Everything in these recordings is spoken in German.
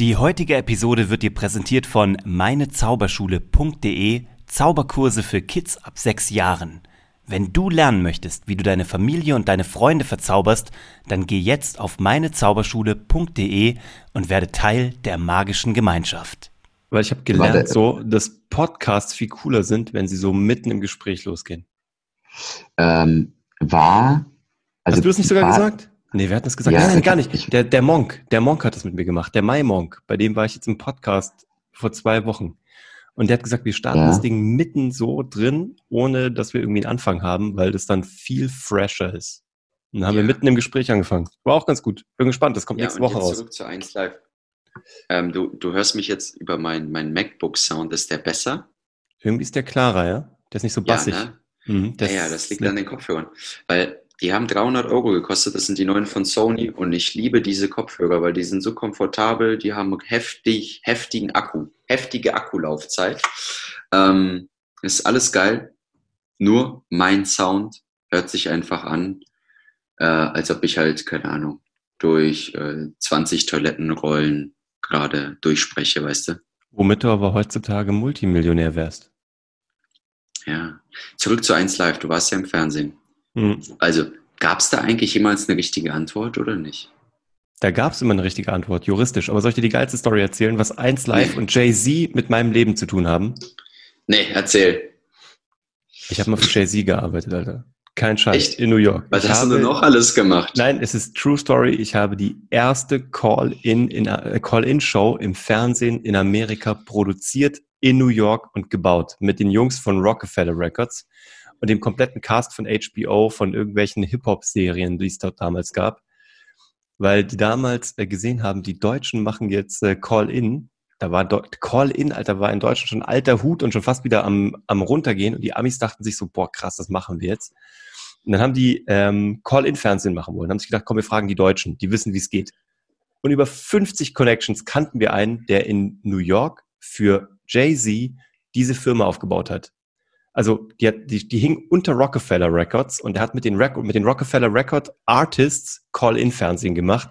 Die heutige Episode wird dir präsentiert von meinezauberschule.de Zauberkurse für Kids ab sechs Jahren. Wenn du lernen möchtest, wie du deine Familie und deine Freunde verzauberst, dann geh jetzt auf meinezauberschule.de und werde Teil der magischen Gemeinschaft. Weil ich habe gelernt, so, dass Podcasts viel cooler sind, wenn sie so mitten im Gespräch losgehen. Ähm, war. Also Hast du das nicht sogar war, gesagt? Nee, wer hat das gesagt? Ja, nein, nein, gar nicht. Der, der Monk, der Monk hat das mit mir gemacht. Der Mai Monk, bei dem war ich jetzt im Podcast vor zwei Wochen. Und der hat gesagt, wir starten ja. das Ding mitten so drin, ohne dass wir irgendwie einen Anfang haben, weil das dann viel fresher ist. Und dann haben ja. wir mitten im Gespräch angefangen. War auch ganz gut. Bin gespannt, das kommt ja, nächste Woche raus. Zurück zu 1 Live. Ähm, du, du hörst mich jetzt über meinen mein MacBook-Sound. Ist der besser? Irgendwie ist der klarer, ja? Der ist nicht so bassig. Ja, ne? mhm, das ja, ja, das liegt an den Kopfhörern. Weil die haben 300 Euro gekostet, das sind die neuen von Sony und ich liebe diese Kopfhörer, weil die sind so komfortabel, die haben heftig, heftigen Akku, heftige Akkulaufzeit. Ähm, ist alles geil, nur mein Sound hört sich einfach an, äh, als ob ich halt, keine Ahnung, durch äh, 20 Toilettenrollen gerade durchspreche, weißt du? Womit du aber heutzutage Multimillionär wärst. Ja. Zurück zu 1 Live, du warst ja im Fernsehen. Mhm. Also, gab es da eigentlich jemals eine richtige Antwort oder nicht? Da gab es immer eine richtige Antwort, juristisch. Aber soll ich dir die geilste Story erzählen, was 1 Live nee. und Jay-Z mit meinem Leben zu tun haben? Nee, erzähl. Ich habe mal für Jay-Z gearbeitet, Alter. Kein Scheiß. Echt? In New York. Was ich hast habe, du denn noch alles gemacht? Nein, es ist True Story. Ich habe die erste Call-In in, äh, Call-In-Show im Fernsehen in Amerika produziert in New York und gebaut mit den Jungs von Rockefeller Records und dem kompletten Cast von HBO, von irgendwelchen Hip-Hop-Serien, die es dort damals gab. Weil die damals äh, gesehen haben, die Deutschen machen jetzt äh, Call-In. Da war Call-In, Alter, war in Deutschland schon alter Hut und schon fast wieder am, am runtergehen. Und die Amis dachten sich so, boah, krass, das machen wir jetzt. Und dann haben die ähm, Call-In-Fernsehen machen wollen. Haben sich gedacht, komm, wir fragen die Deutschen, die wissen, wie es geht. Und über 50 Connections kannten wir einen, der in New York für Jay-Z diese Firma aufgebaut hat also die, hat, die, die hing unter Rockefeller Records und er hat mit den, Rec mit den Rockefeller Record Artists Call-In-Fernsehen gemacht.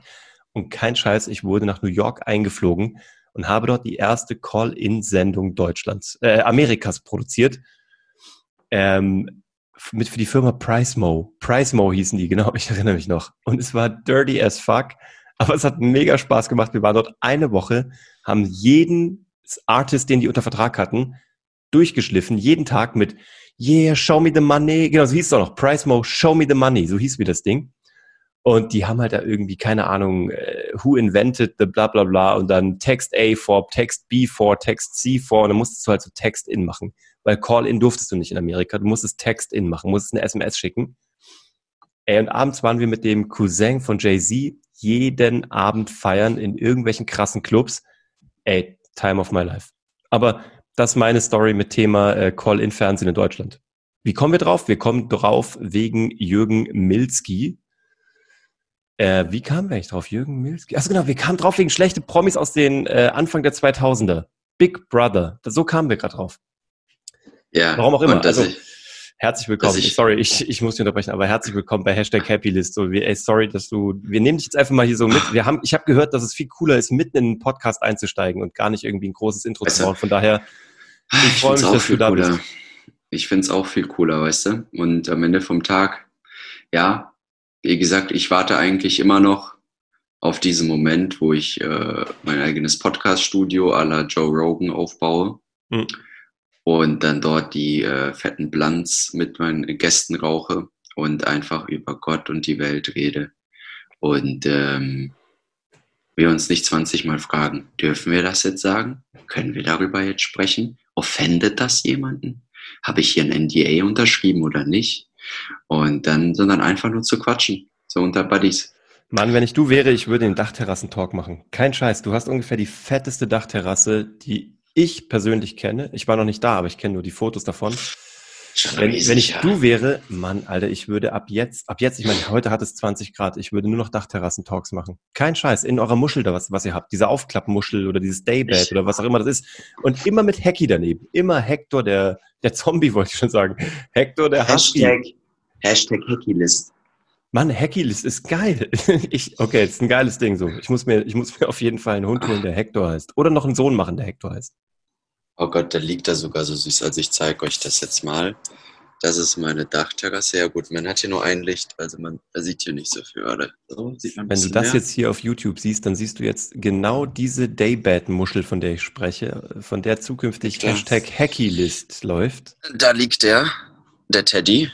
Und kein Scheiß, ich wurde nach New York eingeflogen und habe dort die erste Call-In-Sendung Deutschlands, äh, Amerikas produziert. Ähm, mit für die Firma Pricemo. Pricemo hießen die, genau, ich erinnere mich noch. Und es war dirty as fuck, aber es hat mega Spaß gemacht. Wir waren dort eine Woche, haben jeden Artist, den die unter Vertrag hatten, durchgeschliffen, jeden Tag mit Yeah, show me the money. Genau, so hieß es auch noch. Price Mo, show me the money. So hieß wie das Ding. Und die haben halt da irgendwie, keine Ahnung, äh, who invented the bla bla bla und dann Text A vor, Text B vor, Text C vor und dann musstest du halt so Text in machen. Weil Call-in durftest du nicht in Amerika. Du musstest Text in machen, musstest eine SMS schicken. Ey, und abends waren wir mit dem Cousin von Jay-Z jeden Abend feiern in irgendwelchen krassen Clubs. Ey, time of my life. Aber das ist meine Story mit Thema äh, Call-in-Fernsehen in Deutschland. Wie kommen wir drauf? Wir kommen drauf wegen Jürgen Milski. Äh, wie kamen wir eigentlich drauf? Jürgen Milski? Achso, genau, wir kamen drauf wegen schlechte Promis aus den äh, Anfang der 2000er. Big Brother. So kamen wir gerade drauf. Ja. Warum auch immer. Also, herzlich willkommen. Ich, sorry, ich, ich muss dich unterbrechen, aber herzlich willkommen bei Hashtag Happylist. So, ey, sorry, dass du, wir nehmen dich jetzt einfach mal hier so mit. Wir haben, ich habe gehört, dass es viel cooler ist, mitten in einen Podcast einzusteigen und gar nicht irgendwie ein großes Intro zu bauen. Von daher ich freue mich, dass du da cooler. bist. Ich finde es auch viel cooler, weißt du? Und am Ende vom Tag, ja, wie gesagt, ich warte eigentlich immer noch auf diesen Moment, wo ich äh, mein eigenes Podcast-Studio à la Joe Rogan aufbaue mhm. und dann dort die äh, fetten Blunts mit meinen Gästen rauche und einfach über Gott und die Welt rede. Und ähm, wir uns nicht 20 Mal fragen, dürfen wir das jetzt sagen? Können wir darüber jetzt sprechen? Offendet das jemanden? Habe ich hier ein NDA unterschrieben oder nicht? Und dann, sondern einfach nur zu quatschen, so unter Buddies. Mann, wenn ich du wäre, ich würde den Dachterrassen-Talk machen. Kein Scheiß, du hast ungefähr die fetteste Dachterrasse, die ich persönlich kenne. Ich war noch nicht da, aber ich kenne nur die Fotos davon. Wenn, wenn, ich du wäre, Mann, Alter, ich würde ab jetzt, ab jetzt, ich meine, heute hat es 20 Grad, ich würde nur noch Dachterrassen-Talks machen. Kein Scheiß, in eurer Muschel da, was, was ihr habt, diese Aufklappmuschel oder dieses Daybed oder was auch immer das ist. Und immer mit Hacky daneben. Immer Hector, der, der Zombie, wollte ich schon sagen. Hector, der. Hashtag Hackylist. Mann, Hackylist ist geil. Ich, okay, ist ein geiles Ding so. Ich muss mir, ich muss mir auf jeden Fall einen Hund holen, der Hector heißt. Oder noch einen Sohn machen, der Hector heißt. Oh Gott, der liegt da sogar so süß. Also ich zeige euch das jetzt mal. Das ist meine Dachterrasse. Ja gut, man hat hier nur ein Licht, also man da sieht hier nicht so viel. Oder? So, Wenn du das mehr. jetzt hier auf YouTube siehst, dann siehst du jetzt genau diese Daybed-Muschel, von der ich spreche, von der zukünftig das. Hashtag Hackylist läuft. Da liegt der, der Teddy.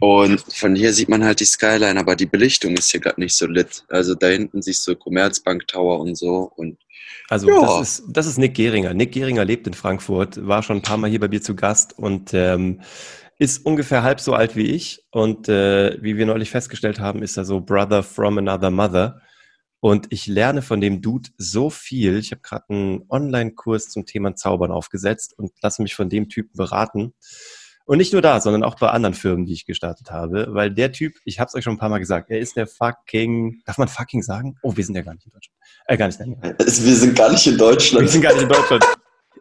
Und von hier sieht man halt die Skyline, aber die Belichtung ist hier gerade nicht so lit. Also da hinten siehst du Commerzbank Tower und so. Und also ja. das, ist, das ist Nick Geringer. Nick Geringer lebt in Frankfurt, war schon ein paar Mal hier bei mir zu Gast und ähm, ist ungefähr halb so alt wie ich. Und äh, wie wir neulich festgestellt haben, ist er so Brother from another mother. Und ich lerne von dem Dude so viel. Ich habe gerade einen Online-Kurs zum Thema Zaubern aufgesetzt und lasse mich von dem Typen beraten. Und nicht nur da, sondern auch bei anderen Firmen, die ich gestartet habe, weil der Typ, ich habe es euch schon ein paar Mal gesagt, er ist der fucking, darf man fucking sagen? Oh, wir sind ja gar nicht in Deutschland. Äh, gar nicht. Nein. Also, wir sind gar nicht in Deutschland. Wir sind gar nicht in Deutschland.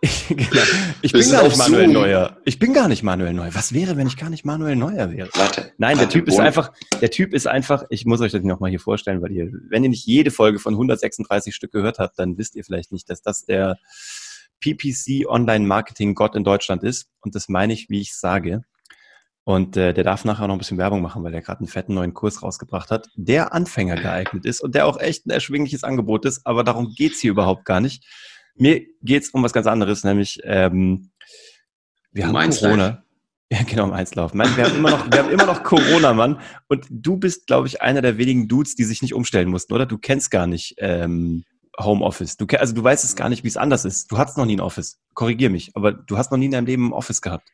Ich, genau. ich bin gar nicht Manuel Zoom. Neuer. Ich bin gar nicht Manuel Neuer. Was wäre, wenn ich gar nicht Manuel Neuer wäre? Warte. Nein, der Typ ist einfach, der Typ ist einfach, ich muss euch das nochmal hier vorstellen, weil ihr, wenn ihr nicht jede Folge von 136 Stück gehört habt, dann wisst ihr vielleicht nicht, dass das der PPC Online Marketing Gott in Deutschland ist. Und das meine ich, wie ich sage. Und äh, der darf nachher noch ein bisschen Werbung machen, weil er gerade einen fetten neuen Kurs rausgebracht hat, der Anfänger geeignet ist und der auch echt ein erschwingliches Angebot ist. Aber darum geht's hier überhaupt gar nicht. Mir geht's um was ganz anderes, nämlich ähm, wir um haben Corona. Ja, genau, im Einzlauf. wir haben immer noch, wir haben immer noch Corona, Mann. Und du bist, glaube ich, einer der wenigen Dudes, die sich nicht umstellen mussten, oder? Du kennst gar nicht ähm, Homeoffice. Du, also du weißt es gar nicht, wie es anders ist. Du hattest noch nie ein Office. Korrigier mich, aber du hast noch nie in deinem Leben ein Office gehabt.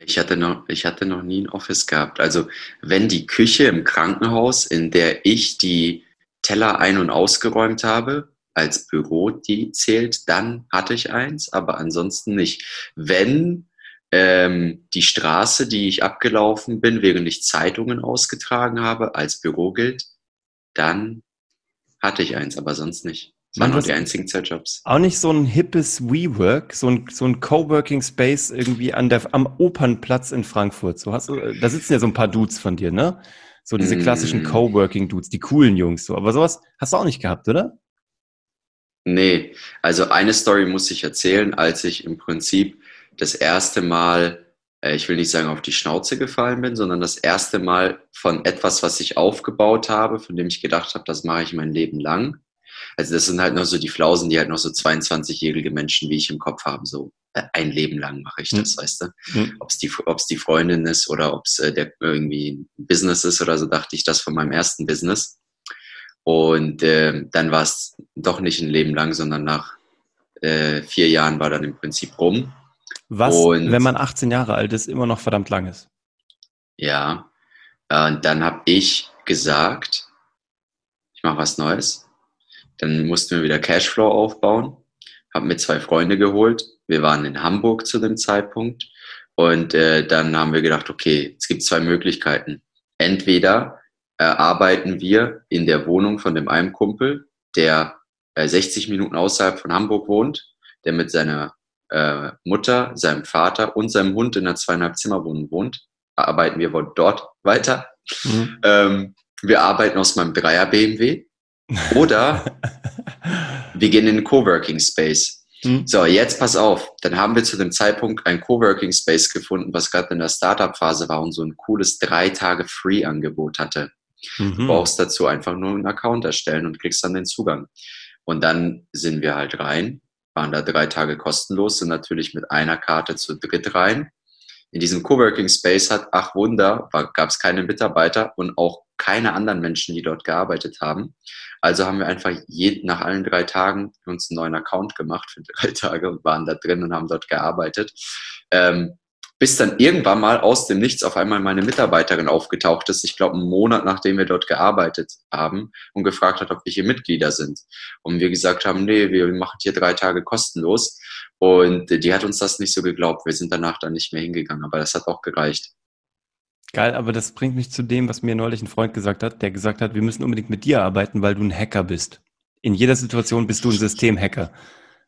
Ich hatte noch, ich hatte noch nie ein Office gehabt. Also wenn die Küche im Krankenhaus, in der ich die Teller ein- und ausgeräumt habe, als Büro die zählt, dann hatte ich eins, aber ansonsten nicht. Wenn ähm, die Straße, die ich abgelaufen bin, während ich Zeitungen ausgetragen habe, als Büro gilt, dann hatte ich eins, aber sonst nicht. Das waren nur die einzigen Zeitjobs. Auch nicht so ein hippes WeWork, so ein, so ein Coworking Space irgendwie an der, am Opernplatz in Frankfurt. So hast du, da sitzen ja so ein paar Dudes von dir, ne? So diese mm. klassischen Coworking Dudes, die coolen Jungs, so. Aber sowas hast du auch nicht gehabt, oder? Nee. Also eine Story muss ich erzählen, als ich im Prinzip das erste Mal äh, ich will nicht sagen auf die Schnauze gefallen bin, sondern das erste Mal von etwas, was ich aufgebaut habe, von dem ich gedacht habe, das mache ich mein Leben lang. Also das sind halt noch so die Flausen, die halt noch so 22-jährige Menschen wie ich im Kopf haben, so äh, ein Leben lang mache ich das, mhm. weißt du. Mhm. Ob es die, ob's die Freundin ist oder ob es äh, der irgendwie ein Business ist oder so, dachte ich das von meinem ersten Business. Und äh, dann war es doch nicht ein Leben lang, sondern nach äh, vier Jahren war dann im Prinzip rum. Was, und, wenn man 18 Jahre alt ist, immer noch verdammt lang ist. Ja. Und dann habe ich gesagt, ich mache was Neues. Dann mussten wir wieder Cashflow aufbauen. Habe mir zwei Freunde geholt. Wir waren in Hamburg zu dem Zeitpunkt. Und äh, dann haben wir gedacht, okay, es gibt zwei Möglichkeiten. Entweder äh, arbeiten wir in der Wohnung von dem einen Kumpel, der äh, 60 Minuten außerhalb von Hamburg wohnt, der mit seiner äh, Mutter, seinem Vater und seinem Hund in einer zweieinhalb Zimmerwohnung wohnt, arbeiten wir dort weiter. Mhm. Ähm, wir arbeiten aus meinem Dreier BMW oder wir gehen in den Coworking Space. Mhm. So, jetzt pass auf. Dann haben wir zu dem Zeitpunkt ein Coworking Space gefunden, was gerade in der Startup-Phase war und so ein cooles drei Tage Free-Angebot hatte. Mhm. Du brauchst dazu einfach nur einen Account erstellen und kriegst dann den Zugang. Und dann sind wir halt rein waren da drei Tage kostenlos, sind natürlich mit einer Karte zu dritt rein. In diesem Coworking Space hat, ach Wunder, gab es keine Mitarbeiter und auch keine anderen Menschen, die dort gearbeitet haben. Also haben wir einfach je, nach allen drei Tagen uns einen neuen Account gemacht für drei Tage und waren da drin und haben dort gearbeitet. Ähm, bis dann irgendwann mal aus dem Nichts auf einmal meine Mitarbeiterin aufgetaucht ist, ich glaube einen Monat nachdem wir dort gearbeitet haben und gefragt hat, ob wir hier Mitglieder sind. Und wir gesagt haben, nee, wir machen hier drei Tage kostenlos. Und die hat uns das nicht so geglaubt. Wir sind danach dann nicht mehr hingegangen, aber das hat auch gereicht. Geil, aber das bringt mich zu dem, was mir neulich ein Freund gesagt hat, der gesagt hat, wir müssen unbedingt mit dir arbeiten, weil du ein Hacker bist. In jeder Situation bist du ein Systemhacker.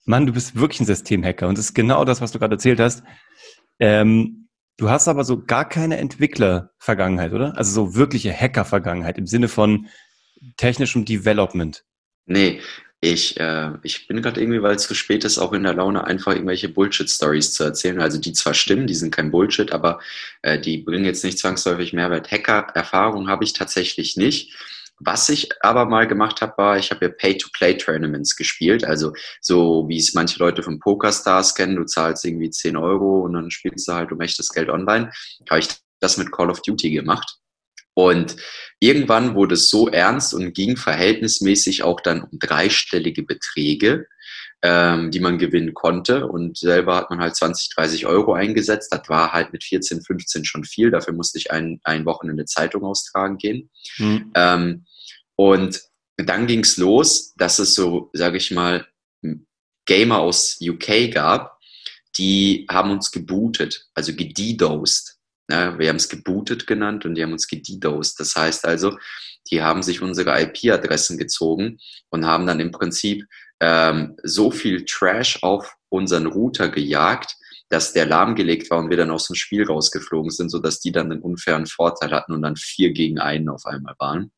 Mann, du bist wirklich ein Systemhacker. Und das ist genau das, was du gerade erzählt hast. Ähm, Du hast aber so gar keine Entwickler-Vergangenheit, oder? Also so wirkliche Hacker-Vergangenheit im Sinne von technischem Development. Nee, ich, äh, ich bin gerade irgendwie, weil es zu spät ist, auch in der Laune, einfach irgendwelche Bullshit-Stories zu erzählen. Also die zwar stimmen, die sind kein Bullshit, aber äh, die bringen jetzt nicht zwangsläufig Mehrwert. Hacker-Erfahrung habe ich tatsächlich nicht. Was ich aber mal gemacht habe, war, ich habe ja Pay-to-Play-Tournaments gespielt. Also so wie es manche Leute von PokerStars kennen, du zahlst irgendwie 10 Euro und dann spielst du halt um echtes Geld online. Habe ich das mit Call of Duty gemacht. Und irgendwann wurde es so ernst und ging verhältnismäßig auch dann um dreistellige Beträge, ähm, die man gewinnen konnte. Und selber hat man halt 20, 30 Euro eingesetzt. Das war halt mit 14, 15 schon viel. Dafür musste ich ein, ein Wochenende Zeitung austragen gehen. Mhm. Ähm, und dann ging es los, dass es so, sage ich mal, Gamer aus UK gab, die haben uns gebootet, also gedidosed. Ja, wir haben es gebootet genannt und die haben uns gedidosed. Das heißt also, die haben sich unsere IP-Adressen gezogen und haben dann im Prinzip ähm, so viel Trash auf unseren Router gejagt, dass der lahmgelegt war und wir dann aus dem Spiel rausgeflogen sind, sodass die dann einen unfairen Vorteil hatten und dann vier gegen einen auf einmal waren.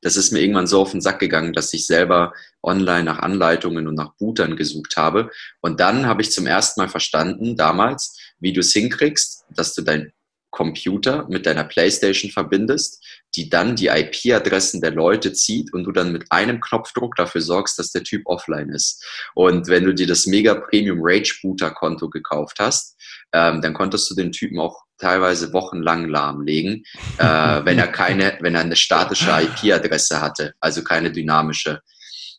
Das ist mir irgendwann so auf den Sack gegangen, dass ich selber online nach Anleitungen und nach Bootern gesucht habe. Und dann habe ich zum ersten Mal verstanden, damals, wie du es hinkriegst, dass du dein Computer mit deiner Playstation verbindest, die dann die IP-Adressen der Leute zieht und du dann mit einem Knopfdruck dafür sorgst, dass der Typ offline ist. Und wenn du dir das Mega Premium Rage Booter Konto gekauft hast, ähm, dann konntest du den Typen auch teilweise wochenlang lahmlegen, äh, wenn er keine, wenn er eine statische IP-Adresse hatte, also keine dynamische.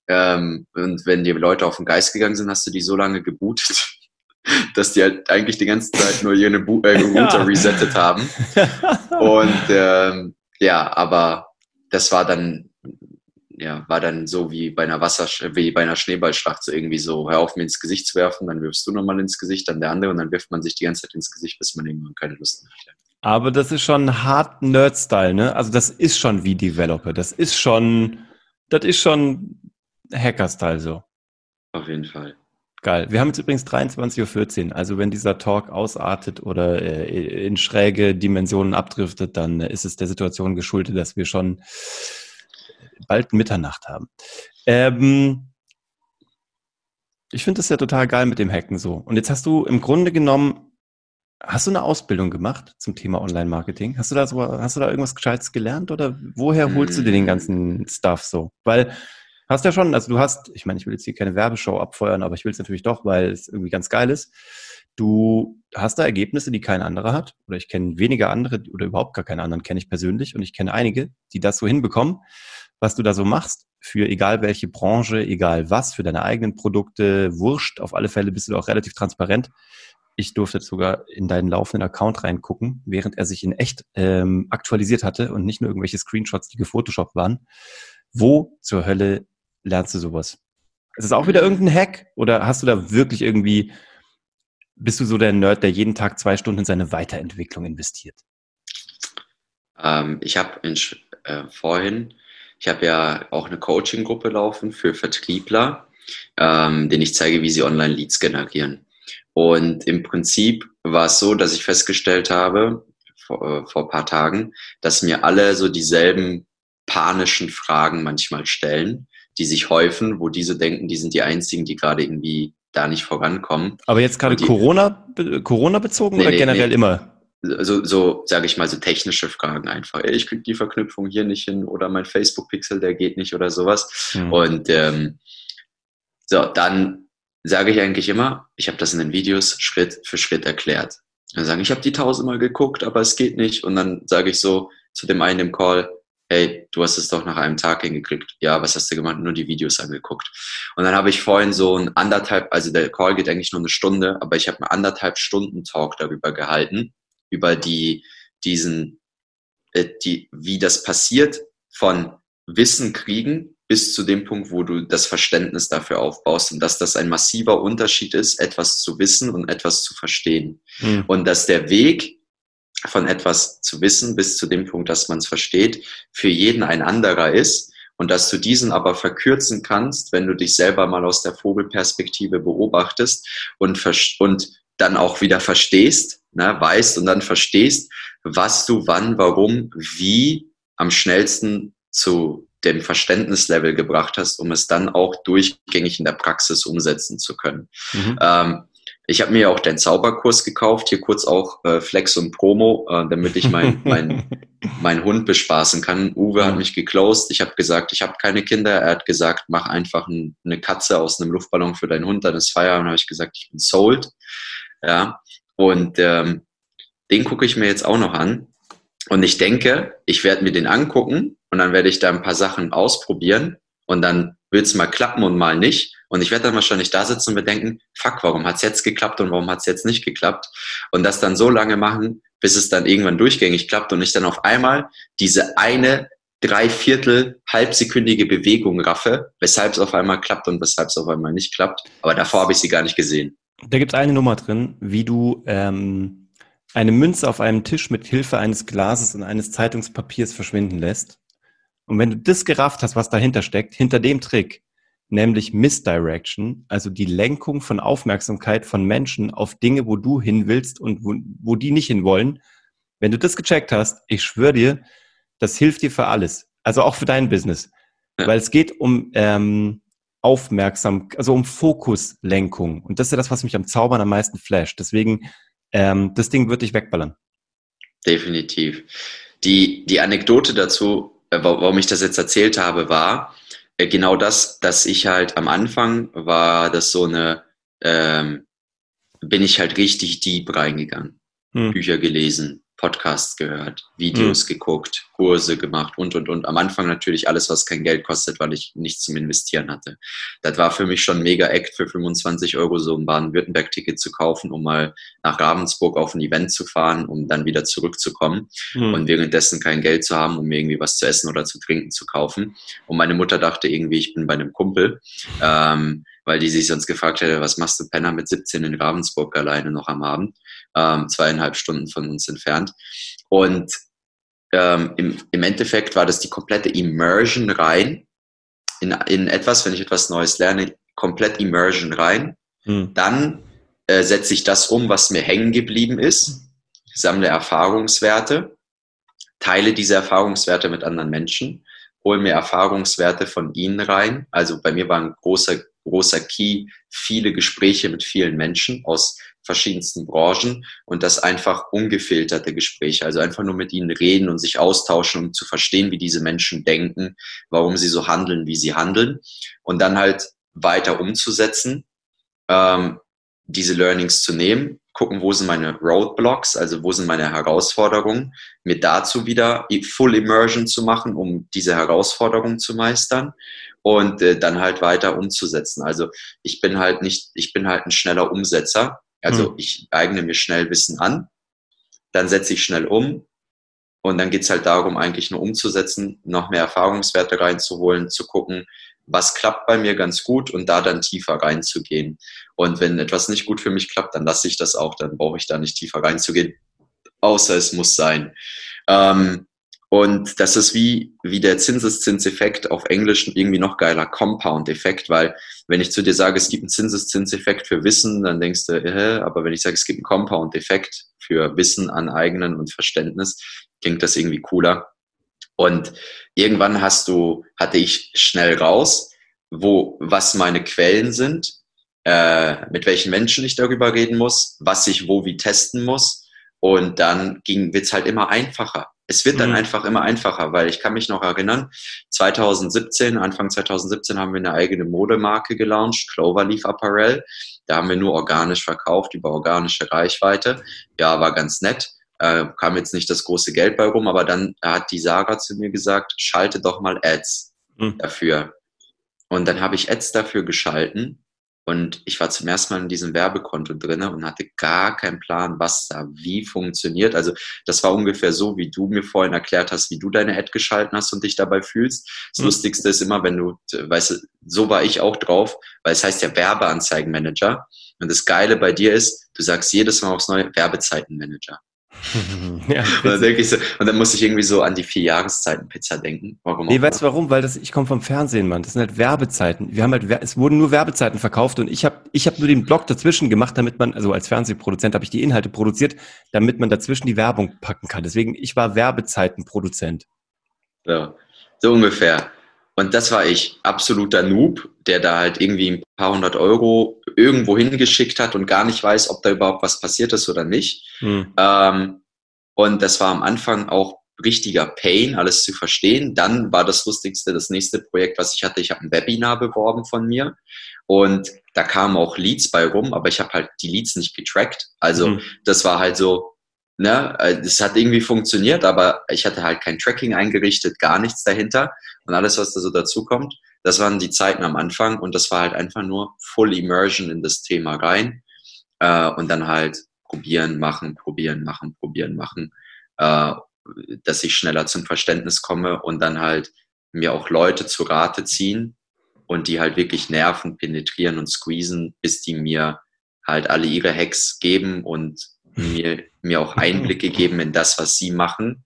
Ähm, und wenn die Leute auf den Geist gegangen sind, hast du die so lange gebootet, dass die halt eigentlich die ganze Zeit nur ihre Bo äh, Router ja. resettet haben. Und ähm, ja, aber das war dann ja, war dann so wie bei einer Wasser, wie bei einer Schneeballschlacht, so irgendwie so, hör auf mir ins Gesicht zu werfen, dann wirfst du nochmal ins Gesicht, dann der andere und dann wirft man sich die ganze Zeit ins Gesicht, bis man irgendwann keine Lust mehr hat. Aber das ist schon hart Nerd-Style, ne? Also das ist schon wie Developer, das ist schon, das ist schon Hacker-Style so. Auf jeden Fall. Geil. Wir haben jetzt übrigens 23.14 Uhr. Also wenn dieser Talk ausartet oder äh, in schräge Dimensionen abdriftet, dann ist es der Situation geschuldet, dass wir schon bald Mitternacht haben. Ähm, ich finde das ja total geil mit dem Hacken so. Und jetzt hast du im Grunde genommen, hast du eine Ausbildung gemacht zum Thema Online-Marketing? Hast du da so, hast du da irgendwas Gescheites gelernt oder woher holst du dir den ganzen Stuff so? Weil Hast ja schon, also du hast, ich meine, ich will jetzt hier keine Werbeshow abfeuern, aber ich will es natürlich doch, weil es irgendwie ganz geil ist. Du hast da Ergebnisse, die kein anderer hat, oder ich kenne weniger andere oder überhaupt gar keine anderen kenne ich persönlich und ich kenne einige, die das so hinbekommen, was du da so machst für egal welche Branche, egal was, für deine eigenen Produkte, wurscht. Auf alle Fälle bist du auch relativ transparent. Ich durfte sogar in deinen laufenden Account reingucken, während er sich in echt ähm, aktualisiert hatte und nicht nur irgendwelche Screenshots, die gefotoshoppt waren. Wo zur Hölle lernst du sowas? Ist es auch wieder irgendein Hack oder hast du da wirklich irgendwie, bist du so der Nerd, der jeden Tag zwei Stunden in seine Weiterentwicklung investiert? Ähm, ich habe äh, vorhin, ich habe ja auch eine Coaching-Gruppe laufen für Vertriebler, ähm, denen ich zeige, wie sie Online-Leads generieren. Und im Prinzip war es so, dass ich festgestellt habe, vor, äh, vor ein paar Tagen, dass mir alle so dieselben panischen Fragen manchmal stellen die sich häufen, wo diese denken, die sind die einzigen, die gerade irgendwie da nicht vorankommen. Aber jetzt gerade Corona, Corona bezogen nee, oder nee, generell nee. immer? So, so sage ich mal, so technische Fragen einfach. Ich kriege die Verknüpfung hier nicht hin oder mein Facebook-Pixel, der geht nicht oder sowas. Hm. Und ähm, so, dann sage ich eigentlich immer, ich habe das in den Videos Schritt für Schritt erklärt. Dann sagen, ich habe die tausendmal geguckt, aber es geht nicht. Und dann sage ich so zu dem einen im Call, hey, du hast es doch nach einem Tag hingekriegt. Ja, was hast du gemacht? Nur die Videos angeguckt. Und dann habe ich vorhin so ein anderthalb, also der Call geht eigentlich nur eine Stunde, aber ich habe einen anderthalb Stunden Talk darüber gehalten, über die, diesen, äh, die, wie das passiert von Wissen kriegen bis zu dem Punkt, wo du das Verständnis dafür aufbaust und dass das ein massiver Unterschied ist, etwas zu wissen und etwas zu verstehen. Mhm. Und dass der Weg von etwas zu wissen bis zu dem Punkt, dass man es versteht, für jeden ein anderer ist und dass du diesen aber verkürzen kannst, wenn du dich selber mal aus der Vogelperspektive beobachtest und, und dann auch wieder verstehst, ne, weißt und dann verstehst, was du wann, warum, wie am schnellsten zu dem Verständnislevel gebracht hast, um es dann auch durchgängig in der Praxis umsetzen zu können. Mhm. Ähm, ich habe mir auch den Zauberkurs gekauft, hier kurz auch äh, Flex und Promo, äh, damit ich meinen mein, mein Hund bespaßen kann. Uwe hat mich geclosed. Ich habe gesagt, ich habe keine Kinder. Er hat gesagt, mach einfach ein, eine Katze aus einem Luftballon für deinen Hund, dann ist Feierabend. habe ich gesagt, ich bin sold. Ja, und ähm, den gucke ich mir jetzt auch noch an. Und ich denke, ich werde mir den angucken und dann werde ich da ein paar Sachen ausprobieren und dann wird es mal klappen und mal nicht. Und ich werde dann wahrscheinlich da sitzen und mir denken, fuck, warum hat es jetzt geklappt und warum hat es jetzt nicht geklappt? Und das dann so lange machen, bis es dann irgendwann durchgängig klappt und ich dann auf einmal diese eine Dreiviertel halbsekündige Bewegung raffe, weshalb es auf einmal klappt und weshalb es auf einmal nicht klappt. Aber davor habe ich sie gar nicht gesehen. Da gibt es eine Nummer drin, wie du ähm, eine Münze auf einem Tisch mit Hilfe eines Glases und eines Zeitungspapiers verschwinden lässt. Und wenn du das gerafft hast, was dahinter steckt, hinter dem Trick, nämlich Misdirection, also die Lenkung von Aufmerksamkeit von Menschen auf Dinge, wo du hin willst und wo, wo die nicht hinwollen. Wenn du das gecheckt hast, ich schwöre dir, das hilft dir für alles. Also auch für dein Business. Ja. Weil es geht um ähm, Aufmerksam, also um Fokuslenkung. Und das ist ja das, was mich am Zaubern am meisten flasht. Deswegen, ähm, das Ding wird dich wegballern. Definitiv. Die, die Anekdote dazu, äh, warum ich das jetzt erzählt habe, war, genau das, dass ich halt am Anfang war das so eine, ähm, bin ich halt richtig deep reingegangen. Hm. Bücher gelesen, Podcasts gehört, Videos mhm. geguckt, Kurse gemacht und, und, und. Am Anfang natürlich alles, was kein Geld kostet, weil ich nichts zum Investieren hatte. Das war für mich schon mega Act für 25 Euro so ein Baden-Württemberg-Ticket zu kaufen, um mal nach Ravensburg auf ein Event zu fahren, um dann wieder zurückzukommen mhm. und währenddessen kein Geld zu haben, um irgendwie was zu essen oder zu trinken zu kaufen. Und meine Mutter dachte irgendwie, ich bin bei einem Kumpel. Ähm, weil die sich sonst gefragt hätte, was machst du Penner mit 17 in Ravensburg alleine noch am Abend, ähm, zweieinhalb Stunden von uns entfernt. Und ähm, im, im Endeffekt war das die komplette Immersion rein in, in etwas, wenn ich etwas Neues lerne, komplett Immersion rein. Hm. Dann äh, setze ich das um, was mir hängen geblieben ist, sammle Erfahrungswerte, teile diese Erfahrungswerte mit anderen Menschen, hole mir Erfahrungswerte von ihnen rein. Also bei mir war ein großer großer Key, viele Gespräche mit vielen Menschen aus verschiedensten Branchen und das einfach ungefilterte Gespräche, also einfach nur mit ihnen reden und sich austauschen, um zu verstehen, wie diese Menschen denken, warum sie so handeln, wie sie handeln und dann halt weiter umzusetzen, ähm, diese Learnings zu nehmen, gucken, wo sind meine Roadblocks, also wo sind meine Herausforderungen, mir dazu wieder Full Immersion zu machen, um diese Herausforderungen zu meistern und äh, dann halt weiter umzusetzen. Also ich bin halt nicht, ich bin halt ein schneller Umsetzer. Also mhm. ich eigne mir schnell Wissen an, dann setze ich schnell um und dann geht's halt darum, eigentlich nur umzusetzen, noch mehr Erfahrungswerte reinzuholen, zu gucken, was klappt bei mir ganz gut und da dann tiefer reinzugehen. Und wenn etwas nicht gut für mich klappt, dann lasse ich das auch, dann brauche ich da nicht tiefer reinzugehen, außer es muss sein. Ähm, und das ist wie, wie der Zinseszinseffekt auf Englisch irgendwie noch geiler Compound-Effekt, weil wenn ich zu dir sage, es gibt einen Zinseszinseffekt für Wissen, dann denkst du, äh, aber wenn ich sage, es gibt einen Compound-Effekt für Wissen aneignen und Verständnis, klingt das irgendwie cooler. Und irgendwann hast du, hatte ich schnell raus, wo, was meine Quellen sind, äh, mit welchen Menschen ich darüber reden muss, was ich wo wie testen muss. Und dann ging, wird's halt immer einfacher es wird dann mhm. einfach immer einfacher, weil ich kann mich noch erinnern, 2017, Anfang 2017 haben wir eine eigene Modemarke gelauncht, Cloverleaf Apparel. Da haben wir nur organisch verkauft, über organische Reichweite. Ja, war ganz nett. Äh, kam jetzt nicht das große Geld bei rum, aber dann hat die Sarah zu mir gesagt, schalte doch mal Ads mhm. dafür. Und dann habe ich Ads dafür geschalten und ich war zum ersten Mal in diesem Werbekonto drinne und hatte gar keinen Plan, was da wie funktioniert. Also das war ungefähr so, wie du mir vorhin erklärt hast, wie du deine Ad geschalten hast und dich dabei fühlst. Das mhm. Lustigste ist immer, wenn du, weißt du, so war ich auch drauf, weil es heißt ja Werbeanzeigenmanager. Und das Geile bei dir ist, du sagst jedes Mal aufs neue Werbezeitenmanager. ja, und, dann so, und dann muss ich irgendwie so an die vier Jahreszeiten Pizza denken. Warum nee, weißt du warum? Weil das, ich komme vom Fernsehen, Mann. Das sind halt Werbezeiten. Wir haben halt, es wurden nur Werbezeiten verkauft und ich habe ich hab nur den Blog dazwischen gemacht, damit man, also als Fernsehproduzent habe ich die Inhalte produziert, damit man dazwischen die Werbung packen kann. Deswegen, ich war Werbezeitenproduzent. Ja, so ungefähr. Und das war ich, absoluter Noob, der da halt irgendwie ein paar hundert Euro irgendwo hingeschickt hat und gar nicht weiß, ob da überhaupt was passiert ist oder nicht. Hm. Ähm, und das war am Anfang auch richtiger Pain, alles zu verstehen. Dann war das Lustigste, das nächste Projekt, was ich hatte, ich habe ein Webinar beworben von mir und da kamen auch Leads bei rum, aber ich habe halt die Leads nicht getrackt. Also mhm. das war halt so, ne, es hat irgendwie funktioniert, aber ich hatte halt kein Tracking eingerichtet, gar nichts dahinter und alles, was da so dazu kommt. Das waren die Zeiten am Anfang und das war halt einfach nur Full Immersion in das Thema rein äh, und dann halt probieren, machen, probieren, machen, probieren, machen, äh, dass ich schneller zum Verständnis komme und dann halt mir auch Leute zu Rate ziehen und die halt wirklich nerven, penetrieren und squeezen, bis die mir halt alle ihre Hacks geben und mir, mir auch Einblicke geben in das, was sie machen.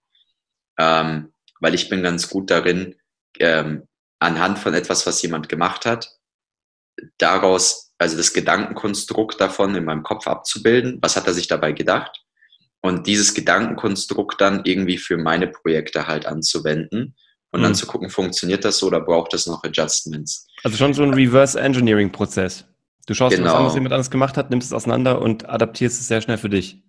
Ähm, weil ich bin ganz gut darin, ähm, anhand von etwas, was jemand gemacht hat, daraus, also das Gedankenkonstrukt davon in meinem Kopf abzubilden. Was hat er sich dabei gedacht? Und dieses Gedankenkonstrukt dann irgendwie für meine Projekte halt anzuwenden und mhm. dann zu gucken, funktioniert das so oder braucht es noch Adjustments? Also schon so ein Reverse Engineering Prozess. Du schaust, genau. was anderes jemand anders gemacht hat, nimmst es auseinander und adaptierst es sehr schnell für dich.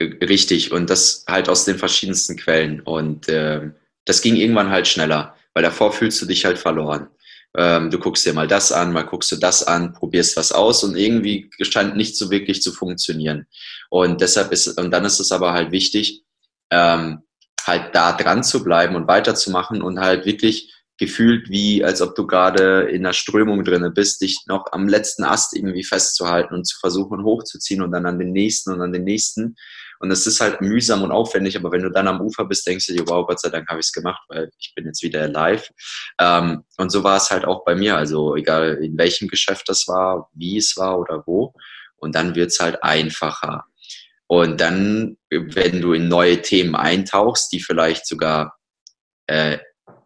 Richtig, und das halt aus den verschiedensten Quellen. Und äh, das ging irgendwann halt schneller, weil davor fühlst du dich halt verloren. Ähm, du guckst dir mal das an, mal guckst du das an, probierst was aus und irgendwie scheint nicht so wirklich zu funktionieren. Und deshalb ist, und dann ist es aber halt wichtig, ähm, halt da dran zu bleiben und weiterzumachen und halt wirklich gefühlt wie, als ob du gerade in einer Strömung drinne bist, dich noch am letzten Ast irgendwie festzuhalten und zu versuchen hochzuziehen und dann an den nächsten und an den nächsten. Und es ist halt mühsam und aufwendig, aber wenn du dann am Ufer bist, denkst du dir, wow, Gott sei Dank habe ich es gemacht, weil ich bin jetzt wieder live. Ähm, und so war es halt auch bei mir. Also egal in welchem Geschäft das war, wie es war oder wo. Und dann wird es halt einfacher. Und dann, wenn du in neue Themen eintauchst, die vielleicht sogar äh,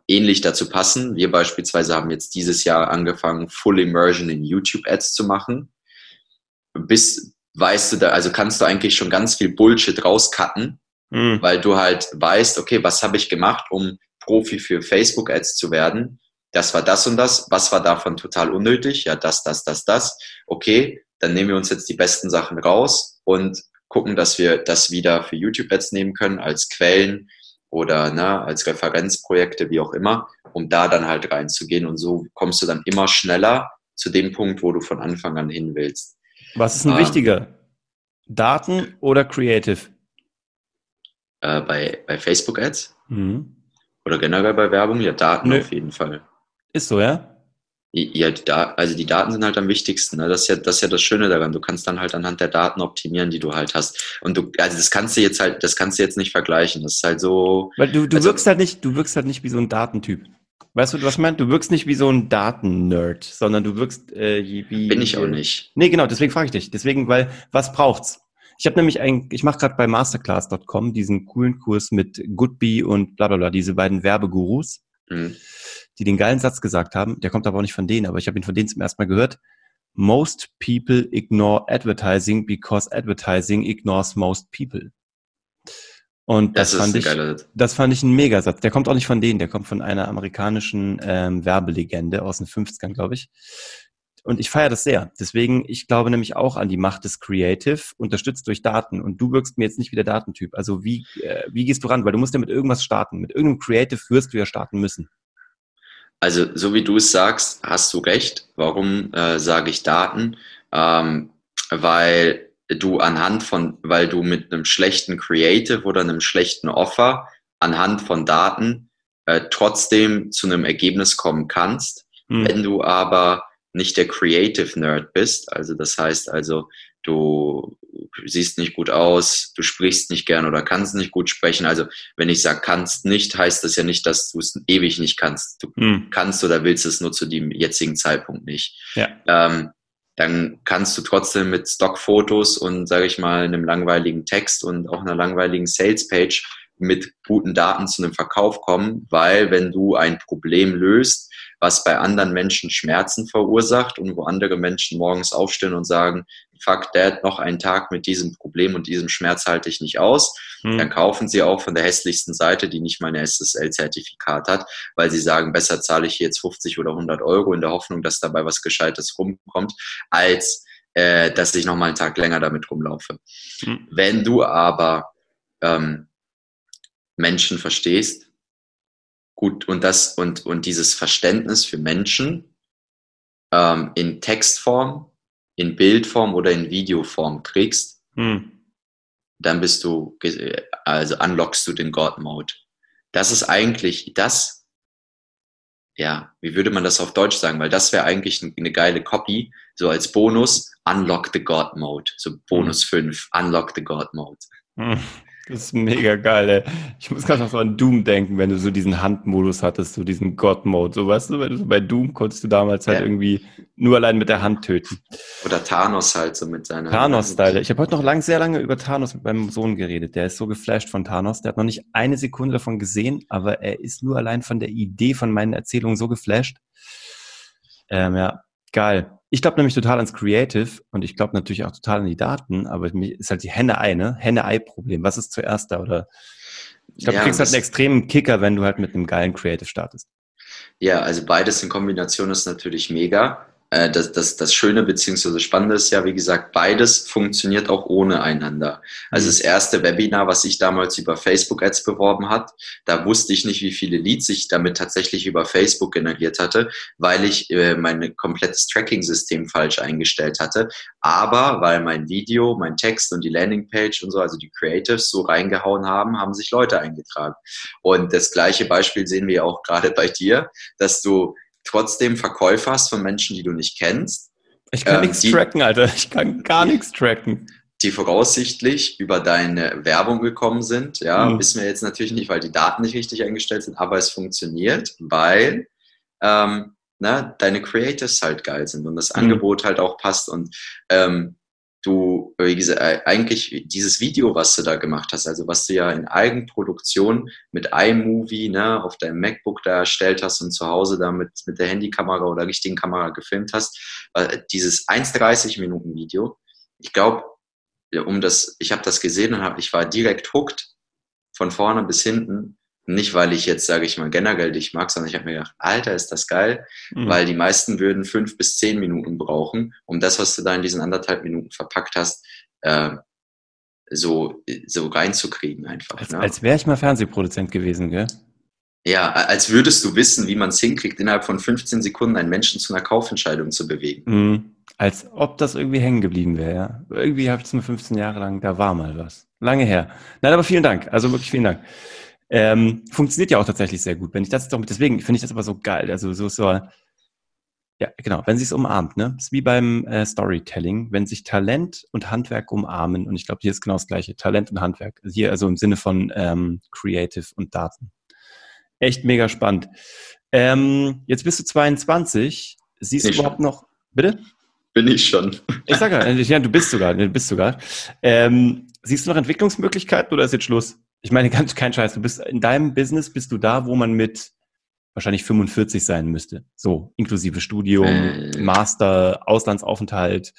ähnlich dazu passen. Wir beispielsweise haben jetzt dieses Jahr angefangen, Full Immersion in YouTube-Ads zu machen. Bis, weißt du da, also kannst du eigentlich schon ganz viel Bullshit rauscutten, mhm. weil du halt weißt, okay, was habe ich gemacht, um Profi für Facebook-Ads zu werden? Das war das und das. Was war davon total unnötig? Ja, das, das, das, das. Okay, dann nehmen wir uns jetzt die besten Sachen raus und gucken, dass wir das wieder für YouTube-Ads nehmen können als Quellen oder ne, als Referenzprojekte, wie auch immer, um da dann halt reinzugehen. Und so kommst du dann immer schneller zu dem Punkt, wo du von Anfang an hin willst. Was ist denn ähm, wichtiger? Daten oder Creative? Äh, bei, bei Facebook-Ads? Mhm. Oder generell bei Werbung? Ja, Daten Nö. auf jeden Fall. Ist so, ja? Ja, die also die Daten sind halt am wichtigsten. Ne? Das, ist ja, das ist ja das Schöne daran. Du kannst dann halt anhand der Daten optimieren, die du halt hast. Und du, also das kannst du jetzt halt, das kannst du jetzt nicht vergleichen. Das ist halt so. Weil du, du also, wirkst halt nicht, du wirkst halt nicht wie so ein Datentyp. Weißt du, was ich meine? Du wirkst nicht wie so ein Daten-Nerd, sondern du wirkst äh, wie. Bin ich auch nicht. Nee, genau, deswegen frage ich dich. Deswegen, weil, was braucht's? Ich habe nämlich ein, ich mache gerade bei masterclass.com diesen coolen Kurs mit Goodbee und bla bla bla, diese beiden Werbegurus, mhm. Die den geilen Satz gesagt haben. Der kommt aber auch nicht von denen, aber ich habe ihn von denen zum ersten Mal gehört. Most people ignore advertising because advertising ignores most people. Und das, das fand ich, das fand ich ein Megasatz. Der kommt auch nicht von denen, der kommt von einer amerikanischen ähm, Werbelegende aus den 50ern, glaube ich. Und ich feiere das sehr. Deswegen, ich glaube nämlich auch an die Macht des Creative, unterstützt durch Daten. Und du wirkst mir jetzt nicht wie der Datentyp. Also wie, äh, wie gehst du ran? Weil du musst ja mit irgendwas starten. Mit irgendeinem Creative wirst du ja starten müssen. Also so wie du es sagst, hast du recht. Warum äh, sage ich Daten? Ähm, weil du anhand von, weil du mit einem schlechten Creative oder einem schlechten Offer anhand von Daten äh, trotzdem zu einem Ergebnis kommen kannst. Hm. Wenn du aber nicht der Creative Nerd bist, also das heißt also, du siehst nicht gut aus, du sprichst nicht gern oder kannst nicht gut sprechen. Also wenn ich sage kannst nicht, heißt das ja nicht, dass du es ewig nicht kannst. Du hm. kannst oder willst es nur zu dem jetzigen Zeitpunkt nicht. Ja. Ähm, dann kannst du trotzdem mit Stockfotos und, sage ich mal, einem langweiligen Text und auch einer langweiligen Salespage mit guten Daten zu einem Verkauf kommen, weil wenn du ein Problem löst, was bei anderen Menschen Schmerzen verursacht und wo andere Menschen morgens aufstehen und sagen, fuck dad, noch einen Tag mit diesem Problem und diesem Schmerz halte ich nicht aus, hm. dann kaufen sie auch von der hässlichsten Seite, die nicht mal ein SSL-Zertifikat hat, weil sie sagen, besser zahle ich jetzt 50 oder 100 Euro in der Hoffnung, dass dabei was Gescheites rumkommt, als äh, dass ich noch mal einen Tag länger damit rumlaufe. Hm. Wenn du aber ähm, Menschen verstehst, gut, und das und, und dieses Verständnis für Menschen ähm, in Textform, in Bildform oder in Videoform kriegst, hm. dann bist du, also unlockst du den God-Mode. Das ist eigentlich das, ja, wie würde man das auf Deutsch sagen? Weil das wäre eigentlich eine geile Copy, so als Bonus, Unlock the God Mode, so Bonus hm. 5, Unlock the God Mode. Hm. Das ist mega geil, ey. Ich muss gerade noch so an Doom denken, wenn du so diesen Handmodus hattest, so diesen God-Mode. So, weißt du, wenn du so bei Doom konntest du damals halt ja. irgendwie nur allein mit der Hand töten. Oder Thanos halt so mit seiner. Thanos-Style. Ich habe heute noch lang, sehr lange über Thanos mit meinem Sohn geredet. Der ist so geflasht von Thanos. Der hat noch nicht eine Sekunde davon gesehen, aber er ist nur allein von der Idee von meinen Erzählungen so geflasht. Ähm, ja, geil. Ich glaube nämlich total ans Creative und ich glaube natürlich auch total an die Daten, aber mich ist halt die Henne-Ei, ne? Henne-Ei-Problem. Was ist zuerst da? Oder ich glaube, ja, du kriegst halt einen extremen Kicker, wenn du halt mit einem geilen Creative startest. Ja, also beides in Kombination ist natürlich mega. Äh, das, das, das Schöne bzw. Spannende ist ja, wie gesagt, beides funktioniert auch ohne einander. Also das mhm. erste Webinar, was ich damals über Facebook Ads beworben hat, da wusste ich nicht, wie viele Leads ich damit tatsächlich über Facebook generiert hatte, weil ich äh, mein komplettes Tracking-System falsch eingestellt hatte. Aber weil mein Video, mein Text und die Landingpage und so, also die Creatives so reingehauen haben, haben sich Leute eingetragen. Und das gleiche Beispiel sehen wir auch gerade bei dir, dass du trotzdem Verkäufer hast von Menschen, die du nicht kennst. Ich kann ähm, nichts tracken, Alter. Ich kann gar nichts tracken. Die voraussichtlich über deine Werbung gekommen sind. Ja, mhm. wissen wir jetzt natürlich nicht, weil die Daten nicht richtig eingestellt sind, aber es funktioniert, weil ähm, na, deine Creatives halt geil sind und das mhm. Angebot halt auch passt. Und ähm, du, wie gesagt, äh, eigentlich dieses Video, was du da gemacht hast, also was du ja in Eigenproduktion mit iMovie ne, auf deinem MacBook da erstellt hast und zu Hause da mit, mit der Handykamera oder richtigen Kamera gefilmt hast, äh, dieses 1,30 Minuten Video, ich glaube, um das, ich habe das gesehen und hab, ich war direkt hooked von vorne bis hinten nicht, weil ich jetzt, sage ich mal, generell dich mag, sondern ich habe mir gedacht, Alter, ist das geil, mhm. weil die meisten würden fünf bis zehn Minuten brauchen, um das, was du da in diesen anderthalb Minuten verpackt hast, äh, so, so reinzukriegen einfach. Als, ne? als wäre ich mal Fernsehproduzent gewesen, gell? Ja, als würdest du wissen, wie man es hinkriegt, innerhalb von 15 Sekunden einen Menschen zu einer Kaufentscheidung zu bewegen. Mhm. Als ob das irgendwie hängen geblieben wäre. Ja? Irgendwie habe ich es mir 15 Jahre lang, da war mal was. Lange her. Nein, aber vielen Dank. Also wirklich vielen Dank. Ähm, funktioniert ja auch tatsächlich sehr gut. Wenn ich das doch mit, deswegen finde ich das aber so geil. Also so, so ja, genau, wenn sie es umarmt, ne? Das ist wie beim äh, Storytelling, wenn sich Talent und Handwerk umarmen. Und ich glaube, hier ist genau das Gleiche. Talent und Handwerk. Hier also im Sinne von ähm, Creative und Daten. Echt mega spannend. Ähm, jetzt bist du 22. Siehst ich du überhaupt schon. noch. Bitte? Bin ich schon. Ich sage ja, du bist sogar, du bist sogar. Ähm, siehst du noch Entwicklungsmöglichkeiten oder ist jetzt Schluss? Ich meine, ganz kein Scheiß. Du bist in deinem Business bist du da, wo man mit wahrscheinlich 45 sein müsste. So, inklusive Studium, äh. Master, Auslandsaufenthalt,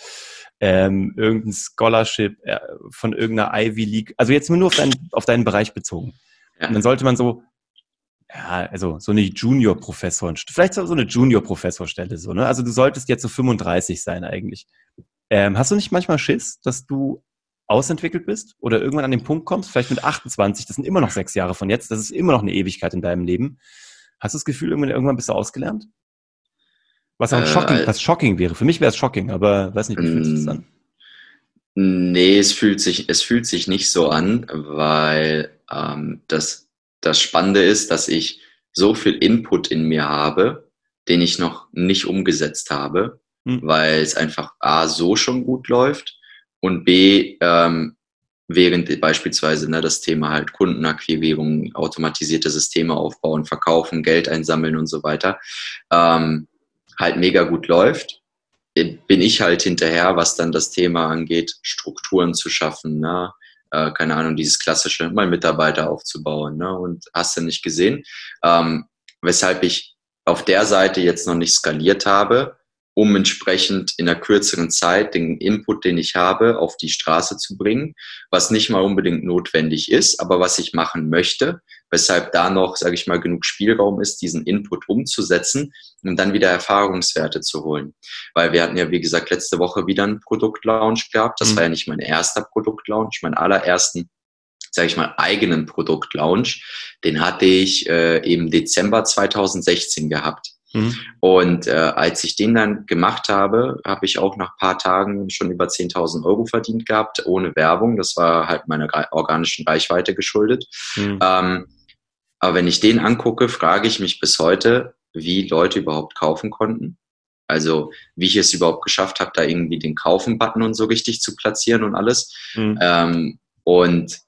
ähm, irgendein Scholarship äh, von irgendeiner Ivy League. Also jetzt nur auf deinen, auf deinen Bereich bezogen. Ja. Und dann sollte man so, ja, also so eine Junior-Professor, vielleicht so eine Junior-Professorstelle, so, ne? Also du solltest jetzt so 35 sein eigentlich. Ähm, hast du nicht manchmal Schiss, dass du ausentwickelt bist oder irgendwann an den Punkt kommst, vielleicht mit 28, das sind immer noch sechs Jahre von jetzt, das ist immer noch eine Ewigkeit in deinem Leben. Hast du das Gefühl, irgendwann bist du ausgelernt? Was auch äh, shocking, was shocking wäre. Für mich wäre es shocking, aber weiß nicht, wie fühlt sich das an? Nee, es fühlt sich, es fühlt sich nicht so an, weil ähm, das, das Spannende ist, dass ich so viel Input in mir habe, den ich noch nicht umgesetzt habe, hm. weil es einfach A so schon gut läuft und B, ähm, während beispielsweise ne, das Thema halt Kundenakquirierung, automatisierte Systeme aufbauen, verkaufen, Geld einsammeln und so weiter, ähm, halt mega gut läuft. bin ich halt hinterher, was dann das Thema angeht, Strukturen zu schaffen, ne? Äh, keine Ahnung, dieses klassische, mal Mitarbeiter aufzubauen, ne? Und hast du nicht gesehen. Ähm, weshalb ich auf der Seite jetzt noch nicht skaliert habe, um entsprechend in einer kürzeren Zeit den Input, den ich habe, auf die Straße zu bringen, was nicht mal unbedingt notwendig ist, aber was ich machen möchte, weshalb da noch, sage ich mal, genug Spielraum ist, diesen Input umzusetzen und dann wieder Erfahrungswerte zu holen. Weil wir hatten ja, wie gesagt, letzte Woche wieder einen Produktlaunch gehabt. Das mhm. war ja nicht mein erster Produktlaunch, mein allerersten sage ich mal, eigenen Produktlaunch, den hatte ich äh, im Dezember 2016 gehabt. Mhm. Und äh, als ich den dann gemacht habe, habe ich auch nach paar Tagen schon über 10.000 Euro verdient gehabt, ohne Werbung. Das war halt meiner organischen Reichweite geschuldet. Mhm. Ähm, aber wenn ich den angucke, frage ich mich bis heute, wie Leute überhaupt kaufen konnten. Also wie ich es überhaupt geschafft habe, da irgendwie den Kaufen-Button und so richtig zu platzieren und alles. Mhm. Ähm, und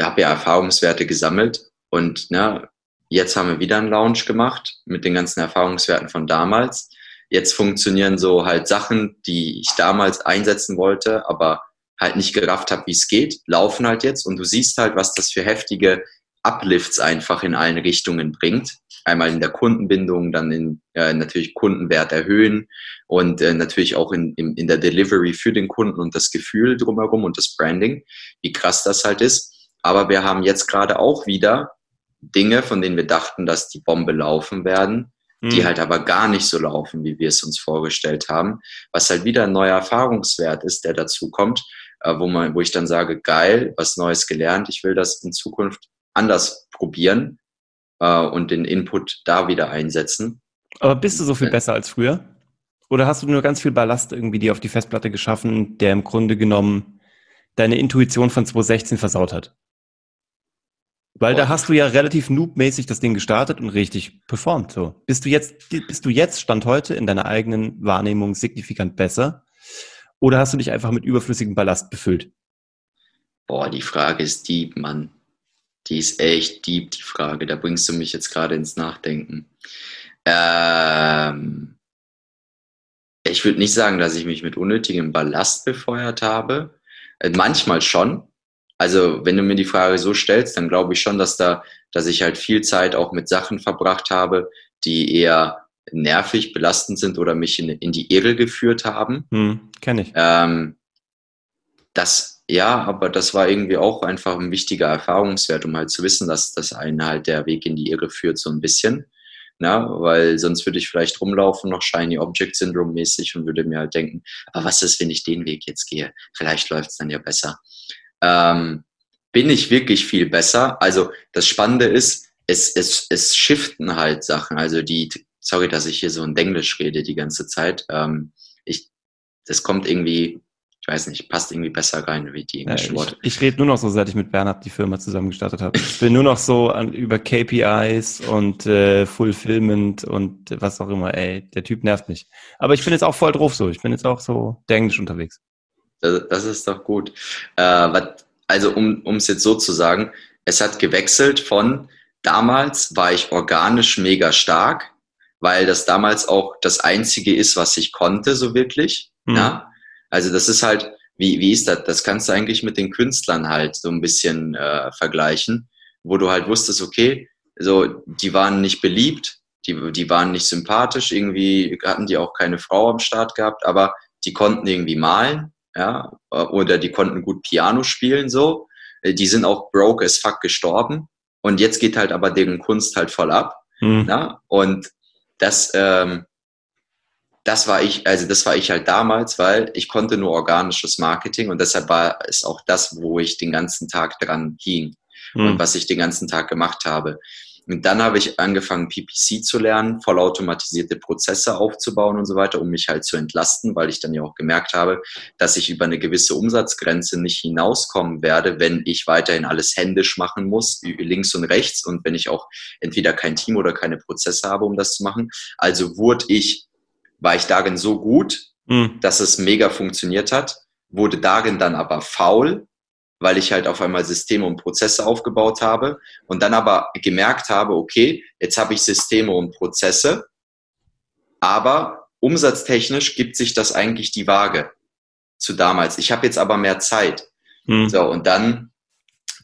habe ja Erfahrungswerte gesammelt und ne, Jetzt haben wir wieder einen Launch gemacht mit den ganzen Erfahrungswerten von damals. Jetzt funktionieren so halt Sachen, die ich damals einsetzen wollte, aber halt nicht gerafft habe, wie es geht, laufen halt jetzt und du siehst halt, was das für heftige Uplifts einfach in allen Richtungen bringt. Einmal in der Kundenbindung, dann in äh, natürlich Kundenwert erhöhen und äh, natürlich auch in, in, in der Delivery für den Kunden und das Gefühl drumherum und das Branding, wie krass das halt ist. Aber wir haben jetzt gerade auch wieder Dinge, von denen wir dachten, dass die Bombe laufen werden, mhm. die halt aber gar nicht so laufen, wie wir es uns vorgestellt haben, was halt wieder ein neuer Erfahrungswert ist, der dazu kommt, äh, wo man, wo ich dann sage, geil, was Neues gelernt, ich will das in Zukunft anders probieren äh, und den Input da wieder einsetzen. Aber bist du so viel besser als früher? Oder hast du nur ganz viel Ballast irgendwie dir auf die Festplatte geschaffen, der im Grunde genommen deine Intuition von 2016 versaut hat? Weil da hast du ja relativ noobmäßig das Ding gestartet und richtig performt. So. Bist du jetzt, bist du jetzt, Stand heute, in deiner eigenen Wahrnehmung signifikant besser? Oder hast du dich einfach mit überflüssigem Ballast befüllt? Boah, die Frage ist deep, Mann. Die ist echt deep, die Frage. Da bringst du mich jetzt gerade ins Nachdenken. Ähm, ich würde nicht sagen, dass ich mich mit unnötigem Ballast befeuert habe. Äh, manchmal schon, also wenn du mir die Frage so stellst, dann glaube ich schon, dass da, dass ich halt viel Zeit auch mit Sachen verbracht habe, die eher nervig, belastend sind oder mich in, in die Irre geführt haben. Hm, Kenne ich. Ähm, das, ja, aber das war irgendwie auch einfach ein wichtiger Erfahrungswert, um halt zu wissen, dass das einen halt der Weg in die Irre führt, so ein bisschen. Na, weil sonst würde ich vielleicht rumlaufen, noch Shiny Object Syndrome mäßig und würde mir halt denken, aber was ist, wenn ich den Weg jetzt gehe? Vielleicht läuft es dann ja besser ähm, bin ich wirklich viel besser. Also das Spannende ist, es, es, es shiften halt Sachen. Also die, sorry, dass ich hier so in Englisch rede die ganze Zeit. Ähm, ich, das kommt irgendwie, ich weiß nicht, passt irgendwie besser rein wie die englischen ja, Worte. Ich, ich rede nur noch so, seit ich mit Bernhard die Firma zusammen gestartet habe. Ich bin nur noch so an, über KPIs und äh, Fulfillment und was auch immer. Ey, der Typ nervt mich. Aber ich bin jetzt auch voll drauf so. Ich bin jetzt auch so Englisch unterwegs. Das, das ist doch gut. Äh, also um es jetzt so zu sagen, es hat gewechselt von damals war ich organisch mega stark, weil das damals auch das Einzige ist, was ich konnte, so wirklich. Mhm. Ja? Also das ist halt, wie, wie ist das? Das kannst du eigentlich mit den Künstlern halt so ein bisschen äh, vergleichen, wo du halt wusstest, okay, so, die waren nicht beliebt, die, die waren nicht sympathisch, irgendwie hatten die auch keine Frau am Start gehabt, aber die konnten irgendwie malen ja, oder die konnten gut Piano spielen, so. Äh, die sind auch broke as fuck gestorben. Und jetzt geht halt aber deren Kunst halt voll ab. Mhm. Ja? Und das, ähm, das war ich, also das war ich halt damals, weil ich konnte nur organisches Marketing und deshalb war es auch das, wo ich den ganzen Tag dran hing mhm. und was ich den ganzen Tag gemacht habe. Und dann habe ich angefangen, PPC zu lernen, vollautomatisierte Prozesse aufzubauen und so weiter, um mich halt zu entlasten, weil ich dann ja auch gemerkt habe, dass ich über eine gewisse Umsatzgrenze nicht hinauskommen werde, wenn ich weiterhin alles händisch machen muss, links und rechts und wenn ich auch entweder kein Team oder keine Prozesse habe, um das zu machen. Also wurde ich, war ich darin so gut, mhm. dass es mega funktioniert hat, wurde darin dann aber faul, weil ich halt auf einmal Systeme und Prozesse aufgebaut habe und dann aber gemerkt habe, okay, jetzt habe ich Systeme und Prozesse, aber umsatztechnisch gibt sich das eigentlich die Waage zu damals. Ich habe jetzt aber mehr Zeit. Hm. So, und dann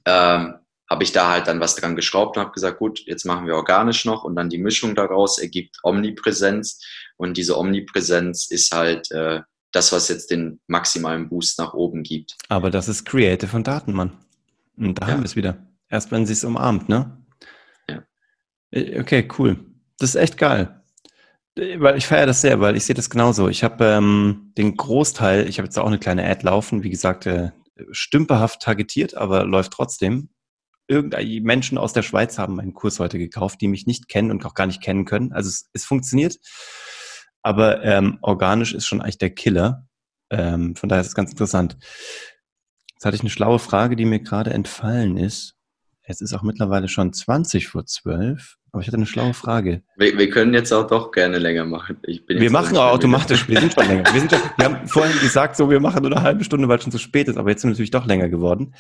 ähm, habe ich da halt dann was dran geschraubt und habe gesagt, gut, jetzt machen wir organisch noch und dann die Mischung daraus ergibt Omnipräsenz und diese Omnipräsenz ist halt äh, das, was jetzt den maximalen Boost nach oben gibt. Aber das ist Creative von Datenmann. Und da ja. haben wir es wieder. Erst wenn sie es umarmt, ne? Ja. Okay, cool. Das ist echt geil. Weil ich feiere das sehr, weil ich sehe das genauso. Ich habe ähm, den Großteil, ich habe jetzt auch eine kleine Ad laufen, wie gesagt, äh, stümperhaft targetiert, aber läuft trotzdem. Irgendeine Menschen aus der Schweiz haben meinen Kurs heute gekauft, die mich nicht kennen und auch gar nicht kennen können. Also es, es funktioniert, aber ähm, organisch ist schon eigentlich der Killer. Ähm, von daher ist es ganz interessant. Jetzt hatte ich eine schlaue Frage, die mir gerade entfallen ist. Es ist auch mittlerweile schon 20 vor 12, aber ich hatte eine schlaue Frage. Wir, wir können jetzt auch doch gerne länger machen. wir machen auch automatisch, wir sind schon länger. Wir, sind schon, wir haben vorhin gesagt, so wir machen nur eine halbe Stunde, weil es schon zu spät ist, aber jetzt sind wir natürlich doch länger geworden.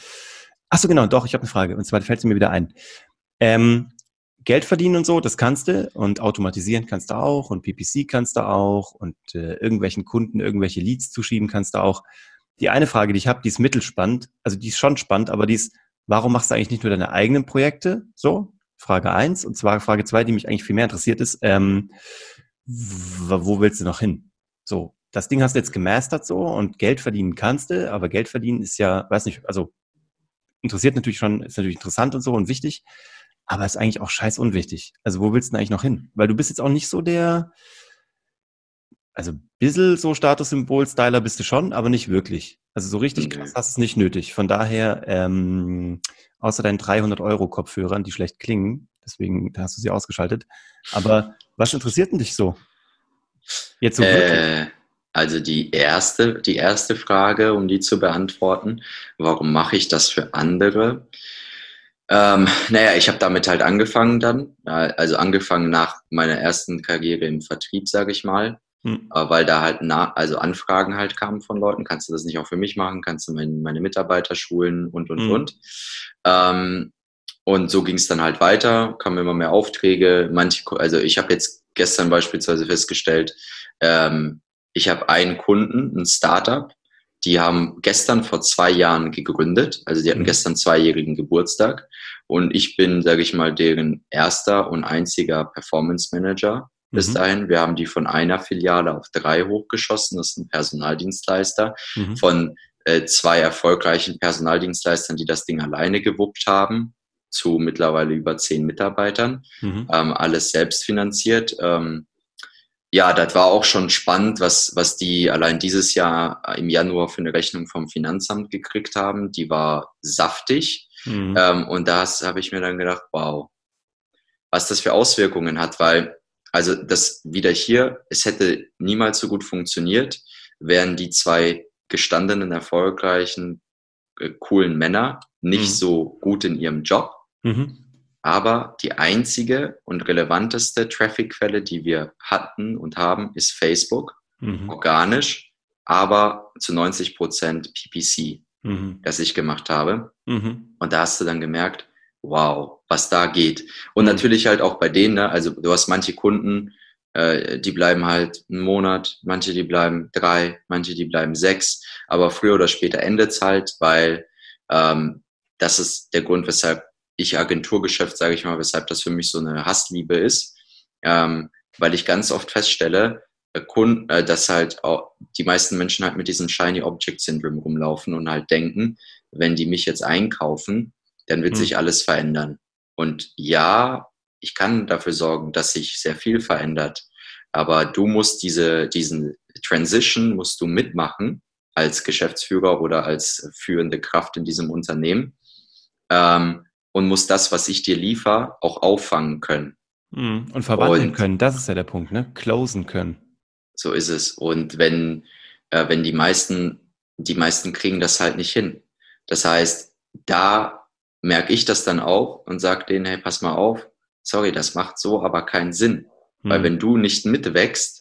Ach so, genau, doch, ich habe eine Frage. Und zwar fällt sie mir wieder ein. Ähm, Geld verdienen und so, das kannst du und automatisieren kannst du auch und PPC kannst du auch und äh, irgendwelchen Kunden irgendwelche Leads zuschieben kannst du auch. Die eine Frage, die ich habe, die ist mittelspannend, also die ist schon spannend, aber die ist, warum machst du eigentlich nicht nur deine eigenen Projekte? So, Frage eins. Und zwar Frage zwei, die mich eigentlich viel mehr interessiert ist, ähm, wo willst du noch hin? So, das Ding hast du jetzt gemastert so und Geld verdienen kannst du, aber Geld verdienen ist ja, weiß nicht, also interessiert natürlich schon, ist natürlich interessant und so und wichtig, aber ist eigentlich auch scheiß unwichtig. Also wo willst du denn eigentlich noch hin? Weil du bist jetzt auch nicht so der, also ein bisschen so Statussymbol-Styler bist du schon, aber nicht wirklich. Also so richtig krass hast du es nicht nötig. Von daher, ähm, außer deinen 300 Euro Kopfhörern, die schlecht klingen, deswegen hast du sie ausgeschaltet. Aber was interessiert denn dich so? Jetzt so äh, also die erste, die erste Frage, um die zu beantworten, warum mache ich das für andere? Ähm, naja, ich habe damit halt angefangen dann, also angefangen nach meiner ersten Karriere im Vertrieb, sage ich mal. Hm. Weil da halt na, also Anfragen halt kamen von Leuten, kannst du das nicht auch für mich machen, kannst du mein, meine Mitarbeiter schulen und und hm. und. Ähm, und so ging es dann halt weiter, kamen immer mehr Aufträge. Manche, also ich habe jetzt gestern beispielsweise festgestellt, ähm, ich habe einen Kunden, ein Startup, die haben gestern vor zwei Jahren gegründet, also die hatten mhm. gestern zweijährigen Geburtstag und ich bin, sage ich mal, deren erster und einziger Performance Manager bis mhm. dahin. Wir haben die von einer Filiale auf drei hochgeschossen. Das ist ein Personaldienstleister. Mhm. Von äh, zwei erfolgreichen Personaldienstleistern, die das Ding alleine gewuppt haben, zu mittlerweile über zehn Mitarbeitern. Mhm. Ähm, alles selbst finanziert. Ähm, ja, das war auch schon spannend, was, was die allein dieses Jahr im Januar für eine Rechnung vom Finanzamt gekriegt haben. Die war saftig. Mhm. Ähm, und das habe ich mir dann gedacht, wow, was das für Auswirkungen hat, weil also das wieder hier, es hätte niemals so gut funktioniert, wären die zwei gestandenen, erfolgreichen, äh, coolen Männer nicht mhm. so gut in ihrem Job. Mhm. Aber die einzige und relevanteste Traffic-Quelle, die wir hatten und haben, ist Facebook, mhm. organisch, aber zu 90 Prozent PPC, mhm. das ich gemacht habe. Mhm. Und da hast du dann gemerkt, wow, was da geht. Und mhm. natürlich halt auch bei denen, ne? also du hast manche Kunden, äh, die bleiben halt einen Monat, manche die bleiben drei, manche die bleiben sechs, aber früher oder später endet es halt, weil ähm, das ist der Grund, weshalb ich Agenturgeschäft, sage ich mal, weshalb das für mich so eine Hassliebe ist, ähm, weil ich ganz oft feststelle, äh, Kunden, äh, dass halt auch die meisten Menschen halt mit diesem Shiny Object Syndrome rumlaufen und halt denken, wenn die mich jetzt einkaufen, dann wird mhm. sich alles verändern. Und ja, ich kann dafür sorgen, dass sich sehr viel verändert. Aber du musst diese, diesen Transition musst du mitmachen als Geschäftsführer oder als führende Kraft in diesem Unternehmen ähm, und musst das, was ich dir liefere, auch auffangen können. Mhm. Und verwandeln und, können, das ist ja der Punkt, ne? Closen können. So ist es. Und wenn, äh, wenn die meisten, die meisten kriegen das halt nicht hin. Das heißt, da merke ich das dann auch und sage denen, hey, pass mal auf, sorry, das macht so aber keinen Sinn. Mhm. Weil wenn du nicht mitwächst,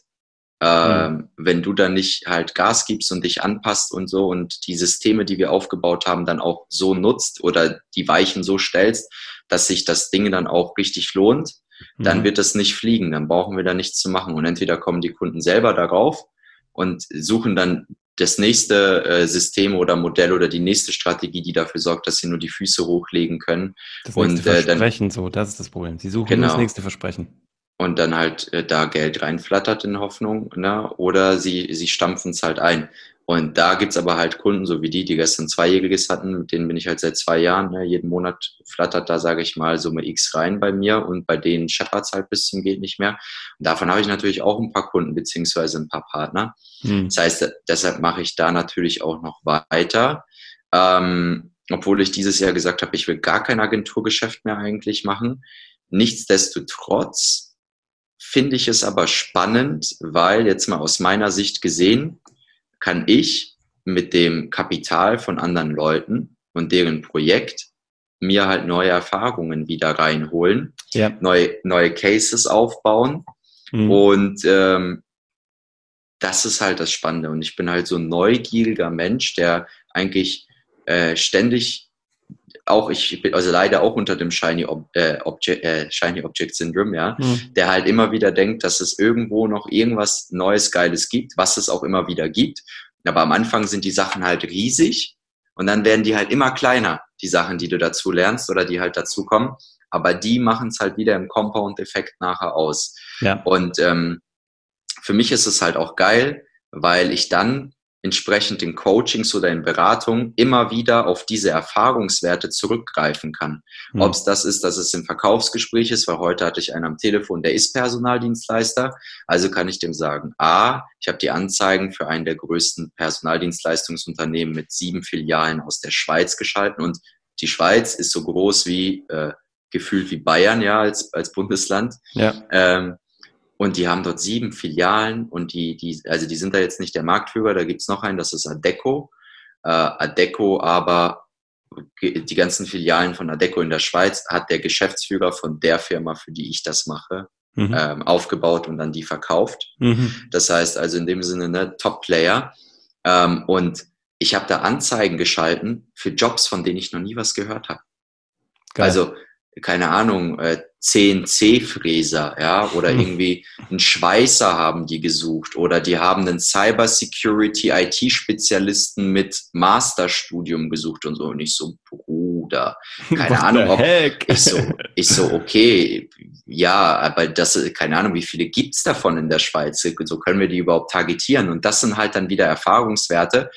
äh, mhm. wenn du dann nicht halt Gas gibst und dich anpasst und so und die Systeme, die wir aufgebaut haben, dann auch so nutzt oder die Weichen so stellst, dass sich das Ding dann auch richtig lohnt, dann mhm. wird das nicht fliegen, dann brauchen wir da nichts zu machen. Und entweder kommen die Kunden selber darauf und suchen dann das nächste äh, System oder Modell oder die nächste Strategie, die dafür sorgt, dass sie nur die Füße hochlegen können. Das nächste und, äh, Versprechen, so, das ist das Problem. Sie suchen genau. das nächste Versprechen. Und dann halt äh, da Geld reinflattert in Hoffnung, ne? oder sie, sie stampfen es halt ein. Und da gibt's aber halt Kunden, so wie die, die gestern Zweijähriges hatten, mit denen bin ich halt seit zwei Jahren. Ne? Jeden Monat flattert da, sage ich mal, Summe X rein bei mir und bei denen scheppert's halt bis zum geht nicht mehr. Und davon habe ich natürlich auch ein paar Kunden beziehungsweise ein paar Partner. Hm. Das heißt, deshalb mache ich da natürlich auch noch weiter. Ähm, obwohl ich dieses Jahr gesagt habe, ich will gar kein Agenturgeschäft mehr eigentlich machen. Nichtsdestotrotz finde ich es aber spannend, weil jetzt mal aus meiner Sicht gesehen, kann ich mit dem Kapital von anderen Leuten und deren Projekt mir halt neue Erfahrungen wieder reinholen, ja. neue, neue Cases aufbauen. Mhm. Und ähm, das ist halt das Spannende. Und ich bin halt so ein neugieriger Mensch, der eigentlich äh, ständig auch, ich bin also leider auch unter dem Shiny, Ob äh, Object, äh, Shiny Object Syndrome, ja, mhm. der halt immer wieder denkt, dass es irgendwo noch irgendwas Neues, Geiles gibt, was es auch immer wieder gibt. Aber am Anfang sind die Sachen halt riesig und dann werden die halt immer kleiner, die Sachen, die du dazu lernst oder die halt dazukommen. Aber die machen es halt wieder im Compound-Effekt nachher aus. Ja. Und ähm, für mich ist es halt auch geil, weil ich dann entsprechend in Coachings oder in Beratungen immer wieder auf diese Erfahrungswerte zurückgreifen kann. Mhm. Ob es das ist, dass es im Verkaufsgespräch ist, weil heute hatte ich einen am Telefon, der ist Personaldienstleister. Also kann ich dem sagen, A, ich habe die Anzeigen für einen der größten Personaldienstleistungsunternehmen mit sieben Filialen aus der Schweiz geschalten und die Schweiz ist so groß wie äh, gefühlt wie Bayern, ja, als, als Bundesland. Ja. Ähm, und die haben dort sieben Filialen und die, die, also die sind da jetzt nicht der Marktführer, da gibt's noch einen, das ist Adeco. Äh, Adeco aber die ganzen Filialen von Adeco in der Schweiz hat der Geschäftsführer von der Firma, für die ich das mache, mhm. ähm, aufgebaut und dann die verkauft. Mhm. Das heißt also in dem Sinne ne, Top-Player. Ähm, und ich habe da Anzeigen geschalten für Jobs, von denen ich noch nie was gehört habe. Also keine Ahnung, äh, CNC-Fräser, ja, oder hm. irgendwie einen Schweißer haben die gesucht oder die haben einen Cybersecurity IT-Spezialisten mit Masterstudium gesucht und so. Und ich so, Bruder, keine Ahnung, ob ich so, ich so, okay, ja, aber das, keine Ahnung, wie viele gibt's davon in der Schweiz? So können wir die überhaupt targetieren? Und das sind halt dann wieder Erfahrungswerte,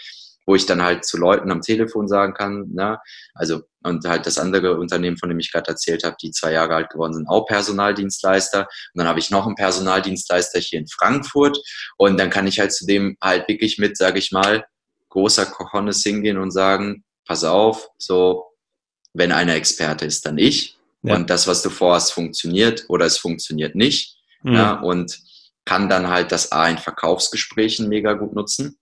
wo ich dann halt zu Leuten am Telefon sagen kann, ne, also und halt das andere Unternehmen, von dem ich gerade erzählt habe, die zwei Jahre alt geworden sind, auch Personaldienstleister. Und dann habe ich noch einen Personaldienstleister hier in Frankfurt und dann kann ich halt zu dem halt wirklich mit, sage ich mal, großer Cojones hingehen und sagen, pass auf, so, wenn einer Experte ist, dann ich. Ja. Und das, was du vorhast, funktioniert oder es funktioniert nicht. Mhm. Ja, und kann dann halt das A in Verkaufsgesprächen mega gut nutzen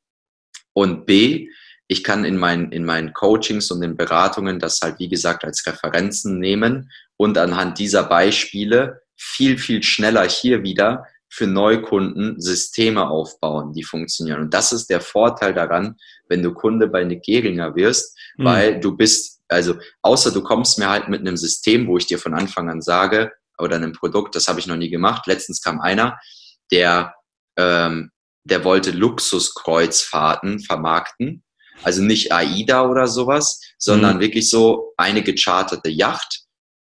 und B, ich kann in meinen, in meinen Coachings und in Beratungen das halt, wie gesagt, als Referenzen nehmen und anhand dieser Beispiele viel, viel schneller hier wieder für Neukunden Systeme aufbauen, die funktionieren. Und das ist der Vorteil daran, wenn du Kunde bei Nick Geringer wirst, mhm. weil du bist, also außer du kommst mir halt mit einem System, wo ich dir von Anfang an sage, oder einem Produkt, das habe ich noch nie gemacht. Letztens kam einer, der ähm, der wollte Luxuskreuzfahrten vermarkten. Also nicht AIDA oder sowas, sondern mhm. wirklich so eine gecharterte Yacht,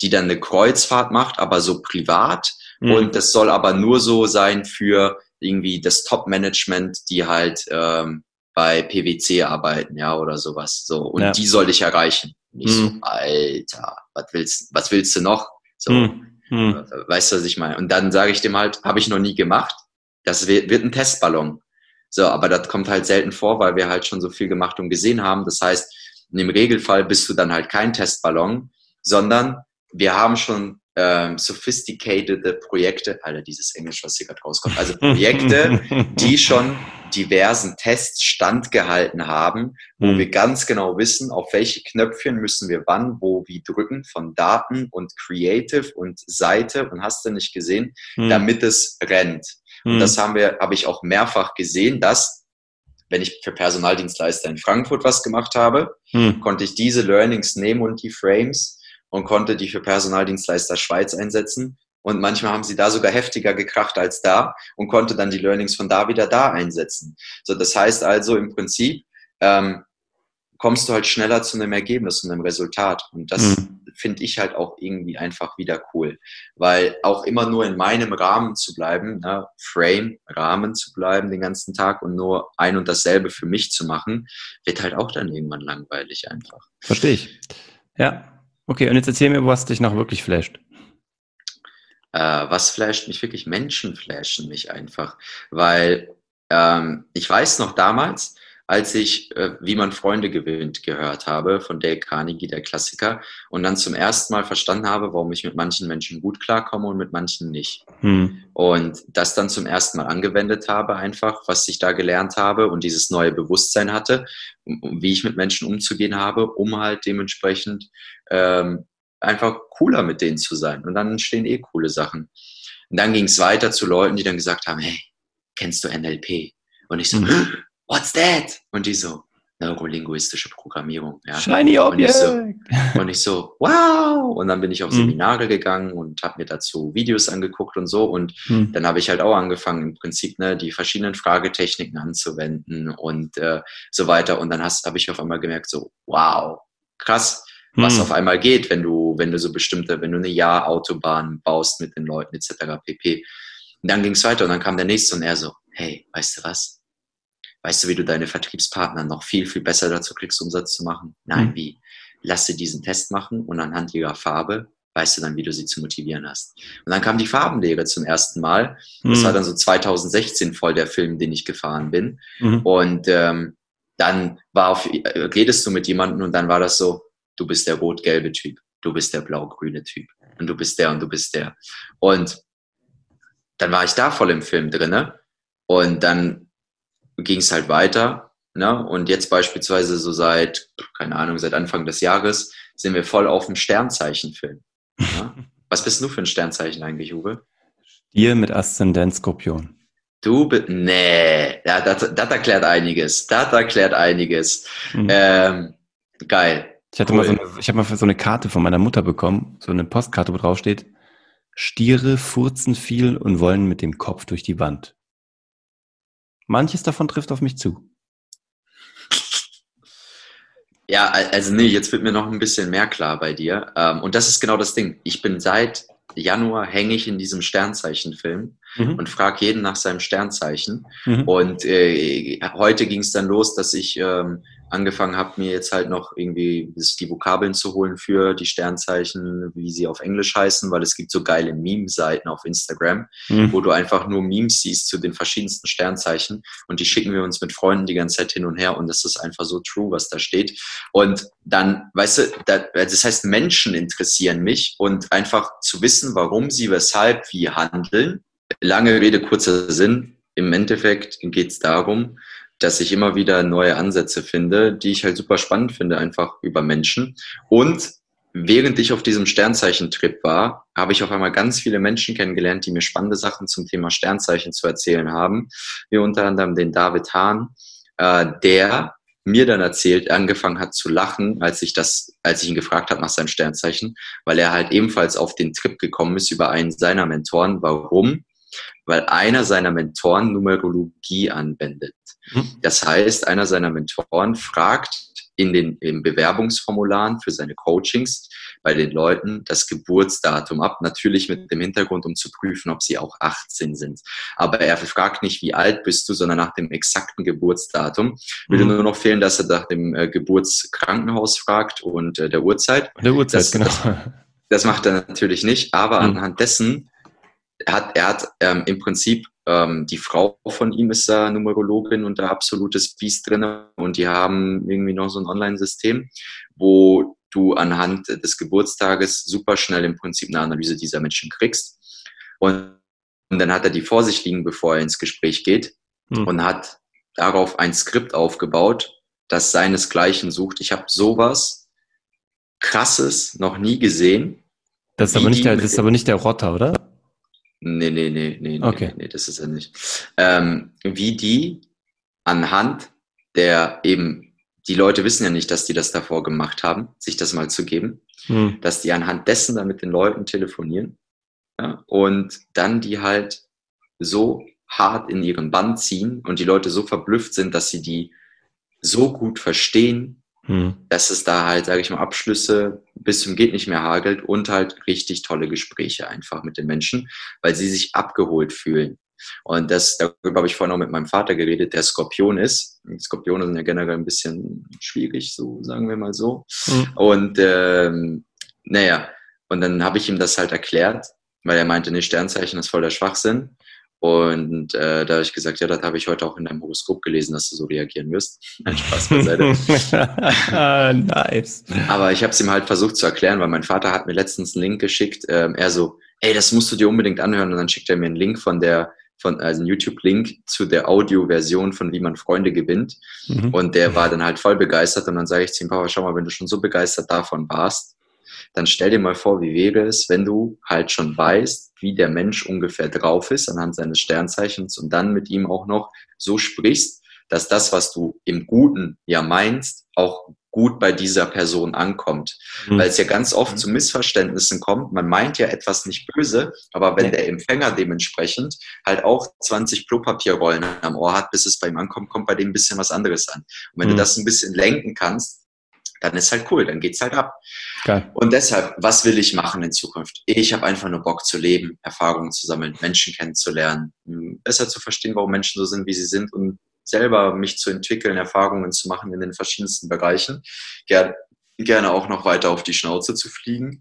die dann eine Kreuzfahrt macht, aber so privat. Mhm. Und das soll aber nur so sein für irgendwie das Top-Management, die halt ähm, bei PwC arbeiten, ja, oder sowas. So. Und ja. die soll ich erreichen. Und ich mhm. so, Alter, was willst, was willst du noch? So, mhm. mhm. weißt du, was ich meine? Und dann sage ich dem halt, habe ich noch nie gemacht. Das wird, wird ein Testballon. So, aber das kommt halt selten vor, weil wir halt schon so viel gemacht und gesehen haben. Das heißt, im Regelfall bist du dann halt kein Testballon, sondern wir haben schon ähm, sophisticated Projekte, Alter, dieses Englisch, was hier gerade rauskommt, also Projekte, die schon diversen Tests standgehalten haben, wo mhm. wir ganz genau wissen, auf welche Knöpfchen müssen wir wann, wo, wie drücken von Daten und Creative und Seite und hast du nicht gesehen, mhm. damit es rennt. Und das haben wir, habe ich auch mehrfach gesehen, dass wenn ich für Personaldienstleister in Frankfurt was gemacht habe, hm. konnte ich diese Learnings nehmen und die Frames und konnte die für Personaldienstleister Schweiz einsetzen. und manchmal haben sie da sogar heftiger gekracht als da und konnte dann die Learnings von da wieder da einsetzen. So, das heißt also im Prinzip, ähm, kommst du halt schneller zu einem Ergebnis und einem Resultat. Und das mhm. finde ich halt auch irgendwie einfach wieder cool. Weil auch immer nur in meinem Rahmen zu bleiben, ne, Frame, Rahmen zu bleiben den ganzen Tag und nur ein und dasselbe für mich zu machen, wird halt auch dann irgendwann langweilig einfach. Verstehe ich. Ja. Okay, und jetzt erzähl mir, was dich noch wirklich flasht. Äh, was flasht mich wirklich? Menschen flashen mich einfach. Weil ähm, ich weiß noch damals, als ich äh, Wie man Freunde gewinnt gehört habe von Dale Carnegie, der Klassiker, und dann zum ersten Mal verstanden habe, warum ich mit manchen Menschen gut klarkomme und mit manchen nicht. Hm. Und das dann zum ersten Mal angewendet habe, einfach, was ich da gelernt habe und dieses neue Bewusstsein hatte, um, wie ich mit Menschen umzugehen habe, um halt dementsprechend ähm, einfach cooler mit denen zu sein. Und dann entstehen eh coole Sachen. Und dann ging es weiter zu Leuten, die dann gesagt haben, hey, kennst du NLP? Und ich so, mhm what's that? Und die so, neurolinguistische Programmierung. Ja. Shiny Object. Und ich, so, und ich so, wow. Und dann bin ich auf mhm. Seminare gegangen und habe mir dazu Videos angeguckt und so. Und mhm. dann habe ich halt auch angefangen, im Prinzip ne, die verschiedenen Fragetechniken anzuwenden und äh, so weiter. Und dann habe ich auf einmal gemerkt, so, wow, krass, was mhm. auf einmal geht, wenn du, wenn du so bestimmte, wenn du eine Ja-Autobahn baust mit den Leuten etc. pp. Und dann ging es weiter und dann kam der nächste und er so, hey, weißt du was? Weißt du, wie du deine Vertriebspartner noch viel, viel besser dazu kriegst, Umsatz zu machen? Nein, mhm. wie? Lass sie diesen Test machen und anhand ihrer Farbe weißt du dann, wie du sie zu motivieren hast. Und dann kam die Farbenlehre zum ersten Mal. Das mhm. war dann so 2016 voll der Film, den ich gefahren bin. Mhm. Und ähm, dann war auf, äh, redest du mit jemandem und dann war das so, du bist der rot-gelbe Typ, du bist der blau-grüne Typ und du bist der und du bist der. Und dann war ich da voll im Film drinne und dann ging es halt weiter. Ne? Und jetzt beispielsweise so seit, keine Ahnung, seit Anfang des Jahres sind wir voll auf dem Sternzeichenfilm. Ne? Was bist du für ein Sternzeichen eigentlich, Uwe? Stier mit Aszendent Skorpion. Du bist, nee, ja, das, das erklärt einiges. Das erklärt einiges. Mhm. Ähm, geil. Ich hatte cool. mal so eine, ich habe mal so eine Karte von meiner Mutter bekommen, so eine Postkarte, wo drauf steht, Stiere furzen viel und wollen mit dem Kopf durch die Wand. Manches davon trifft auf mich zu. Ja, also nee, jetzt wird mir noch ein bisschen mehr klar bei dir. Ähm, und das ist genau das Ding. Ich bin seit Januar hänge ich in diesem Sternzeichenfilm mhm. und frage jeden nach seinem Sternzeichen. Mhm. Und äh, heute ging es dann los, dass ich ähm, angefangen habe, mir jetzt halt noch irgendwie die Vokabeln zu holen für die Sternzeichen, wie sie auf Englisch heißen, weil es gibt so geile Meme-Seiten auf Instagram, mhm. wo du einfach nur Memes siehst zu den verschiedensten Sternzeichen und die schicken wir uns mit Freunden die ganze Zeit hin und her und das ist einfach so true, was da steht. Und dann, weißt du, das heißt, Menschen interessieren mich und einfach zu wissen, warum sie weshalb wie handeln. Lange Rede, kurzer Sinn. Im Endeffekt geht es darum, dass ich immer wieder neue Ansätze finde, die ich halt super spannend finde, einfach über Menschen. Und während ich auf diesem Sternzeichen-Trip war, habe ich auf einmal ganz viele Menschen kennengelernt, die mir spannende Sachen zum Thema Sternzeichen zu erzählen haben, wie unter anderem den David Hahn, äh, der mir dann erzählt, angefangen hat zu lachen, als ich das, als ich ihn gefragt habe nach seinem Sternzeichen, weil er halt ebenfalls auf den Trip gekommen ist über einen seiner Mentoren. Warum? Weil einer seiner Mentoren Numerologie anwendet. Mhm. Das heißt, einer seiner Mentoren fragt in den in Bewerbungsformularen für seine Coachings bei den Leuten das Geburtsdatum ab, natürlich mit dem Hintergrund, um zu prüfen, ob sie auch 18 sind. Aber er fragt nicht, wie alt bist du, sondern nach dem exakten Geburtsdatum. Würde mhm. nur noch fehlen, dass er nach dem äh, Geburtskrankenhaus fragt und äh, der Uhrzeit. Der Uhrzeit, das, genau. Das, das, macht er natürlich nicht, aber mhm. anhand dessen hat er hat ähm, im Prinzip ähm, die Frau von ihm ist da Numerologin und da absolutes Biest drin und die haben irgendwie noch so ein Online-System, wo du anhand des Geburtstages super schnell im Prinzip eine Analyse dieser Menschen kriegst. Und, und dann hat er die vor sich liegen, bevor er ins Gespräch geht hm. und hat darauf ein Skript aufgebaut, das seinesgleichen sucht. Ich habe sowas krasses noch nie gesehen. Das ist, aber nicht, der, das ist aber nicht der Rotter, oder? Nee, nee, nee, nee, okay. nee, nee, das ist er nicht. Ähm, wie die anhand der eben, die Leute wissen ja nicht, dass die das davor gemacht haben, sich das mal zu geben, hm. dass die anhand dessen dann mit den Leuten telefonieren ja, und dann die halt so hart in ihren Band ziehen und die Leute so verblüfft sind, dass sie die so gut verstehen, hm. dass es da halt, sage ich mal, Abschlüsse bis zum geht nicht mehr hagelt und halt richtig tolle Gespräche einfach mit den Menschen, weil sie sich abgeholt fühlen. Und das, darüber habe ich vorhin auch mit meinem Vater geredet, der Skorpion ist. Skorpione sind ja generell ein bisschen schwierig, so sagen wir mal so. Mhm. Und ähm, naja, und dann habe ich ihm das halt erklärt, weil er meinte, ne, Sternzeichen ist voll der Schwachsinn. Und äh, da habe ich gesagt, ja, das habe ich heute auch in deinem Horoskop gelesen, dass du so reagieren wirst. Ein Spaß beiseite. nice. Aber ich habe es ihm halt versucht zu erklären, weil mein Vater hat mir letztens einen Link geschickt. Ähm, er so, ey, das musst du dir unbedingt anhören. Und dann schickt er mir einen Link von der von also einen YouTube-Link zu der Audio-Version von Wie man Freunde gewinnt. Mhm. Und der war dann halt voll begeistert. Und dann sage ich zu ihm, Papa, schau mal, wenn du schon so begeistert davon warst, dann stell dir mal vor, wie wäre es, wenn du halt schon weißt, wie der Mensch ungefähr drauf ist anhand seines Sternzeichens und dann mit ihm auch noch so sprichst, dass das, was du im Guten ja meinst, auch gut bei dieser Person ankommt. Mhm. Weil es ja ganz oft mhm. zu Missverständnissen kommt. Man meint ja etwas nicht böse, aber wenn der Empfänger dementsprechend halt auch 20 Klopapierrollen am Ohr hat, bis es bei ihm ankommt, kommt bei dem ein bisschen was anderes an. Und wenn mhm. du das ein bisschen lenken kannst, dann ist halt cool, dann geht's halt ab. Geil. Und deshalb, was will ich machen in Zukunft? Ich habe einfach nur Bock zu leben, Erfahrungen zu sammeln, Menschen kennenzulernen, besser zu verstehen, warum Menschen so sind, wie sie sind und selber mich zu entwickeln, Erfahrungen zu machen in den verschiedensten Bereichen. Ger gerne auch noch weiter auf die Schnauze zu fliegen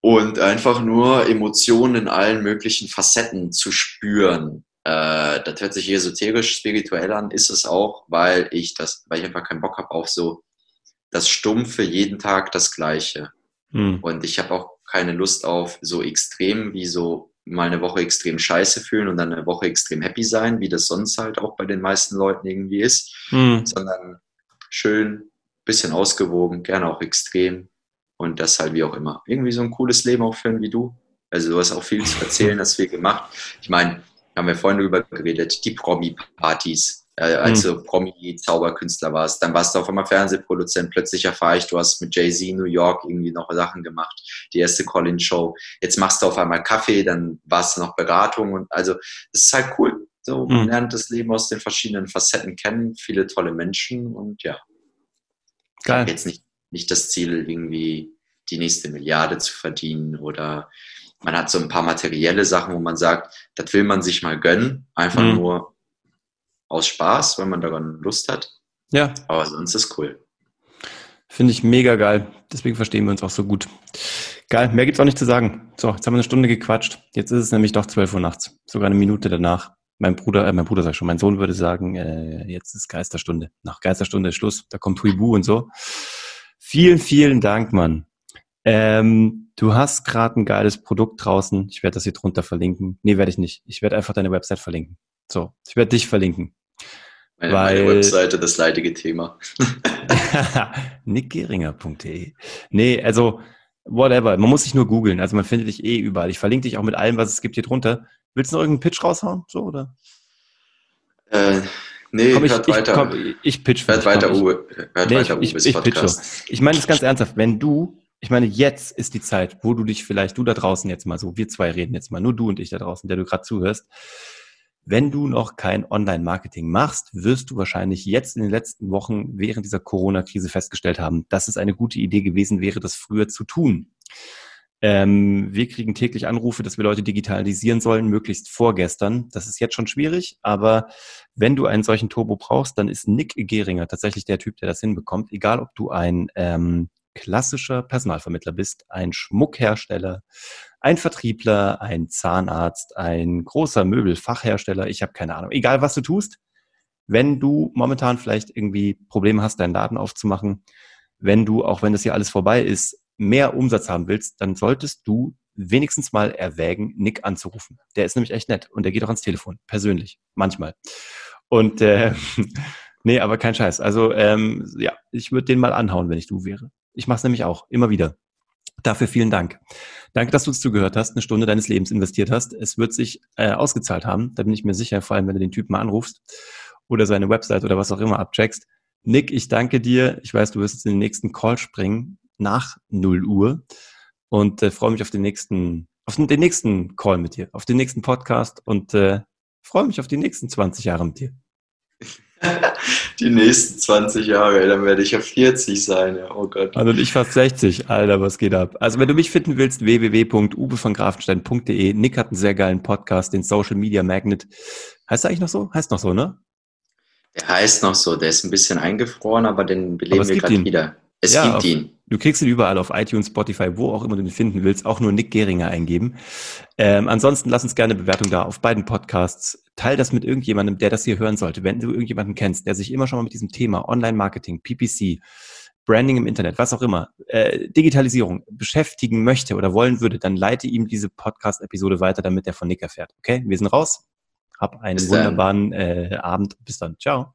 und einfach nur Emotionen in allen möglichen Facetten zu spüren. Äh, das hört sich esoterisch, spirituell an, ist es auch, weil ich das, weil ich einfach keinen Bock habe auf so das Stumpfe jeden Tag das Gleiche. Hm. Und ich habe auch keine Lust auf so extrem wie so mal eine Woche extrem scheiße fühlen und dann eine Woche extrem happy sein, wie das sonst halt auch bei den meisten Leuten irgendwie ist, hm. sondern schön, bisschen ausgewogen, gerne auch extrem und das halt wie auch immer. Irgendwie so ein cooles Leben auch führen wie du. Also du hast auch viel zu erzählen, hast viel gemacht. Ich meine, haben wir vorhin darüber geredet, die Promi-Partys, äh, als hm. du Promi-Zauberkünstler warst. Dann warst du auf einmal Fernsehproduzent. Plötzlich erfahre ich, du hast mit Jay-Z New York irgendwie noch Sachen gemacht. Die erste Colin-Show. Jetzt machst du auf einmal Kaffee, dann warst du noch Beratung. Und also, es ist halt cool. So, man hm. lernt das Leben aus den verschiedenen Facetten kennen. Viele tolle Menschen und ja. Geil. Jetzt nicht, nicht das Ziel, irgendwie die nächste Milliarde zu verdienen oder man hat so ein paar materielle Sachen, wo man sagt, das will man sich mal gönnen, einfach mhm. nur aus Spaß, wenn man daran Lust hat. Ja. Aber sonst ist cool. Finde ich mega geil. Deswegen verstehen wir uns auch so gut. Geil, mehr gibt's auch nicht zu sagen. So, jetzt haben wir eine Stunde gequatscht. Jetzt ist es nämlich doch 12 Uhr nachts. Sogar eine Minute danach. Mein Bruder, äh, mein Bruder sagt schon, mein Sohn würde sagen, äh, jetzt ist Geisterstunde. Nach Geisterstunde ist Schluss. Da kommt Huibu und so. Vielen, vielen Dank, Mann. Ähm, du hast gerade ein geiles Produkt draußen. Ich werde das hier drunter verlinken. Nee, werde ich nicht. Ich werde einfach deine Website verlinken. So, ich werde dich verlinken. Meine, Weil, meine Webseite, das leidige Thema. nickgeringer.de. Nee, also whatever. Man muss sich nur googeln. Also man findet dich eh überall. Ich verlinke dich auch mit allem, was es gibt hier drunter. Willst du noch irgendeinen Pitch raushauen? So, oder? Äh, nee, komm, ich, hört ich, weiter. Komm, ich pitch hört weiter, ich, Uwe. Hört nee, weiter ich, ich, ich pitch so. Ich meine das ganz ernsthaft. Wenn du, ich meine, jetzt ist die Zeit, wo du dich vielleicht, du da draußen jetzt mal so, wir zwei reden jetzt mal, nur du und ich da draußen, der du gerade zuhörst, wenn du noch kein Online-Marketing machst, wirst du wahrscheinlich jetzt in den letzten Wochen während dieser Corona-Krise festgestellt haben, dass es eine gute Idee gewesen wäre, das früher zu tun. Ähm, wir kriegen täglich Anrufe, dass wir Leute digitalisieren sollen, möglichst vorgestern. Das ist jetzt schon schwierig, aber wenn du einen solchen Turbo brauchst, dann ist Nick Geringer tatsächlich der Typ, der das hinbekommt. Egal, ob du ein ähm, klassischer Personalvermittler bist, ein Schmuckhersteller, ein Vertriebler, ein Zahnarzt, ein großer Möbelfachhersteller, ich habe keine Ahnung. Egal, was du tust, wenn du momentan vielleicht irgendwie Probleme hast, deinen Laden aufzumachen, wenn du, auch wenn das hier alles vorbei ist, mehr Umsatz haben willst, dann solltest du wenigstens mal erwägen, Nick anzurufen. Der ist nämlich echt nett und der geht auch ans Telefon, persönlich, manchmal. Und äh, nee, aber kein Scheiß. Also ähm, ja, ich würde den mal anhauen, wenn ich du wäre. Ich mache es nämlich auch, immer wieder. Dafür vielen Dank. Danke, dass du uns zugehört hast, eine Stunde deines Lebens investiert hast. Es wird sich äh, ausgezahlt haben, da bin ich mir sicher, vor allem wenn du den Typen mal anrufst oder seine Website oder was auch immer abcheckst. Nick, ich danke dir. Ich weiß, du wirst jetzt in den nächsten Call springen nach 0 Uhr und äh, freue mich auf den nächsten auf den nächsten Call mit dir, auf den nächsten Podcast und äh, freue mich auf die nächsten 20 Jahre mit dir. Die nächsten 20 Jahre, dann werde ich ja 40 sein, ja. oh Gott. Also ich fast 60, Alter, was geht ab? Also wenn du mich finden willst, www.uwe Nick hat einen sehr geilen Podcast, den Social Media Magnet. Heißt er eigentlich noch so? Heißt noch so, ne? Der heißt noch so, der ist ein bisschen eingefroren, aber den beleben wir gerade wieder. Es ja, gibt ihn. Du kriegst ihn überall auf iTunes, Spotify, wo auch immer du ihn finden willst. Auch nur Nick Geringer eingeben. Ähm, ansonsten lass uns gerne eine Bewertung da auf beiden Podcasts. Teil das mit irgendjemandem, der das hier hören sollte. Wenn du irgendjemanden kennst, der sich immer schon mal mit diesem Thema Online-Marketing, PPC, Branding im Internet, was auch immer, äh, Digitalisierung beschäftigen möchte oder wollen würde, dann leite ihm diese Podcast-Episode weiter, damit er von Nick erfährt. Okay, wir sind raus. Hab einen wunderbaren äh, Abend. Bis dann. Ciao.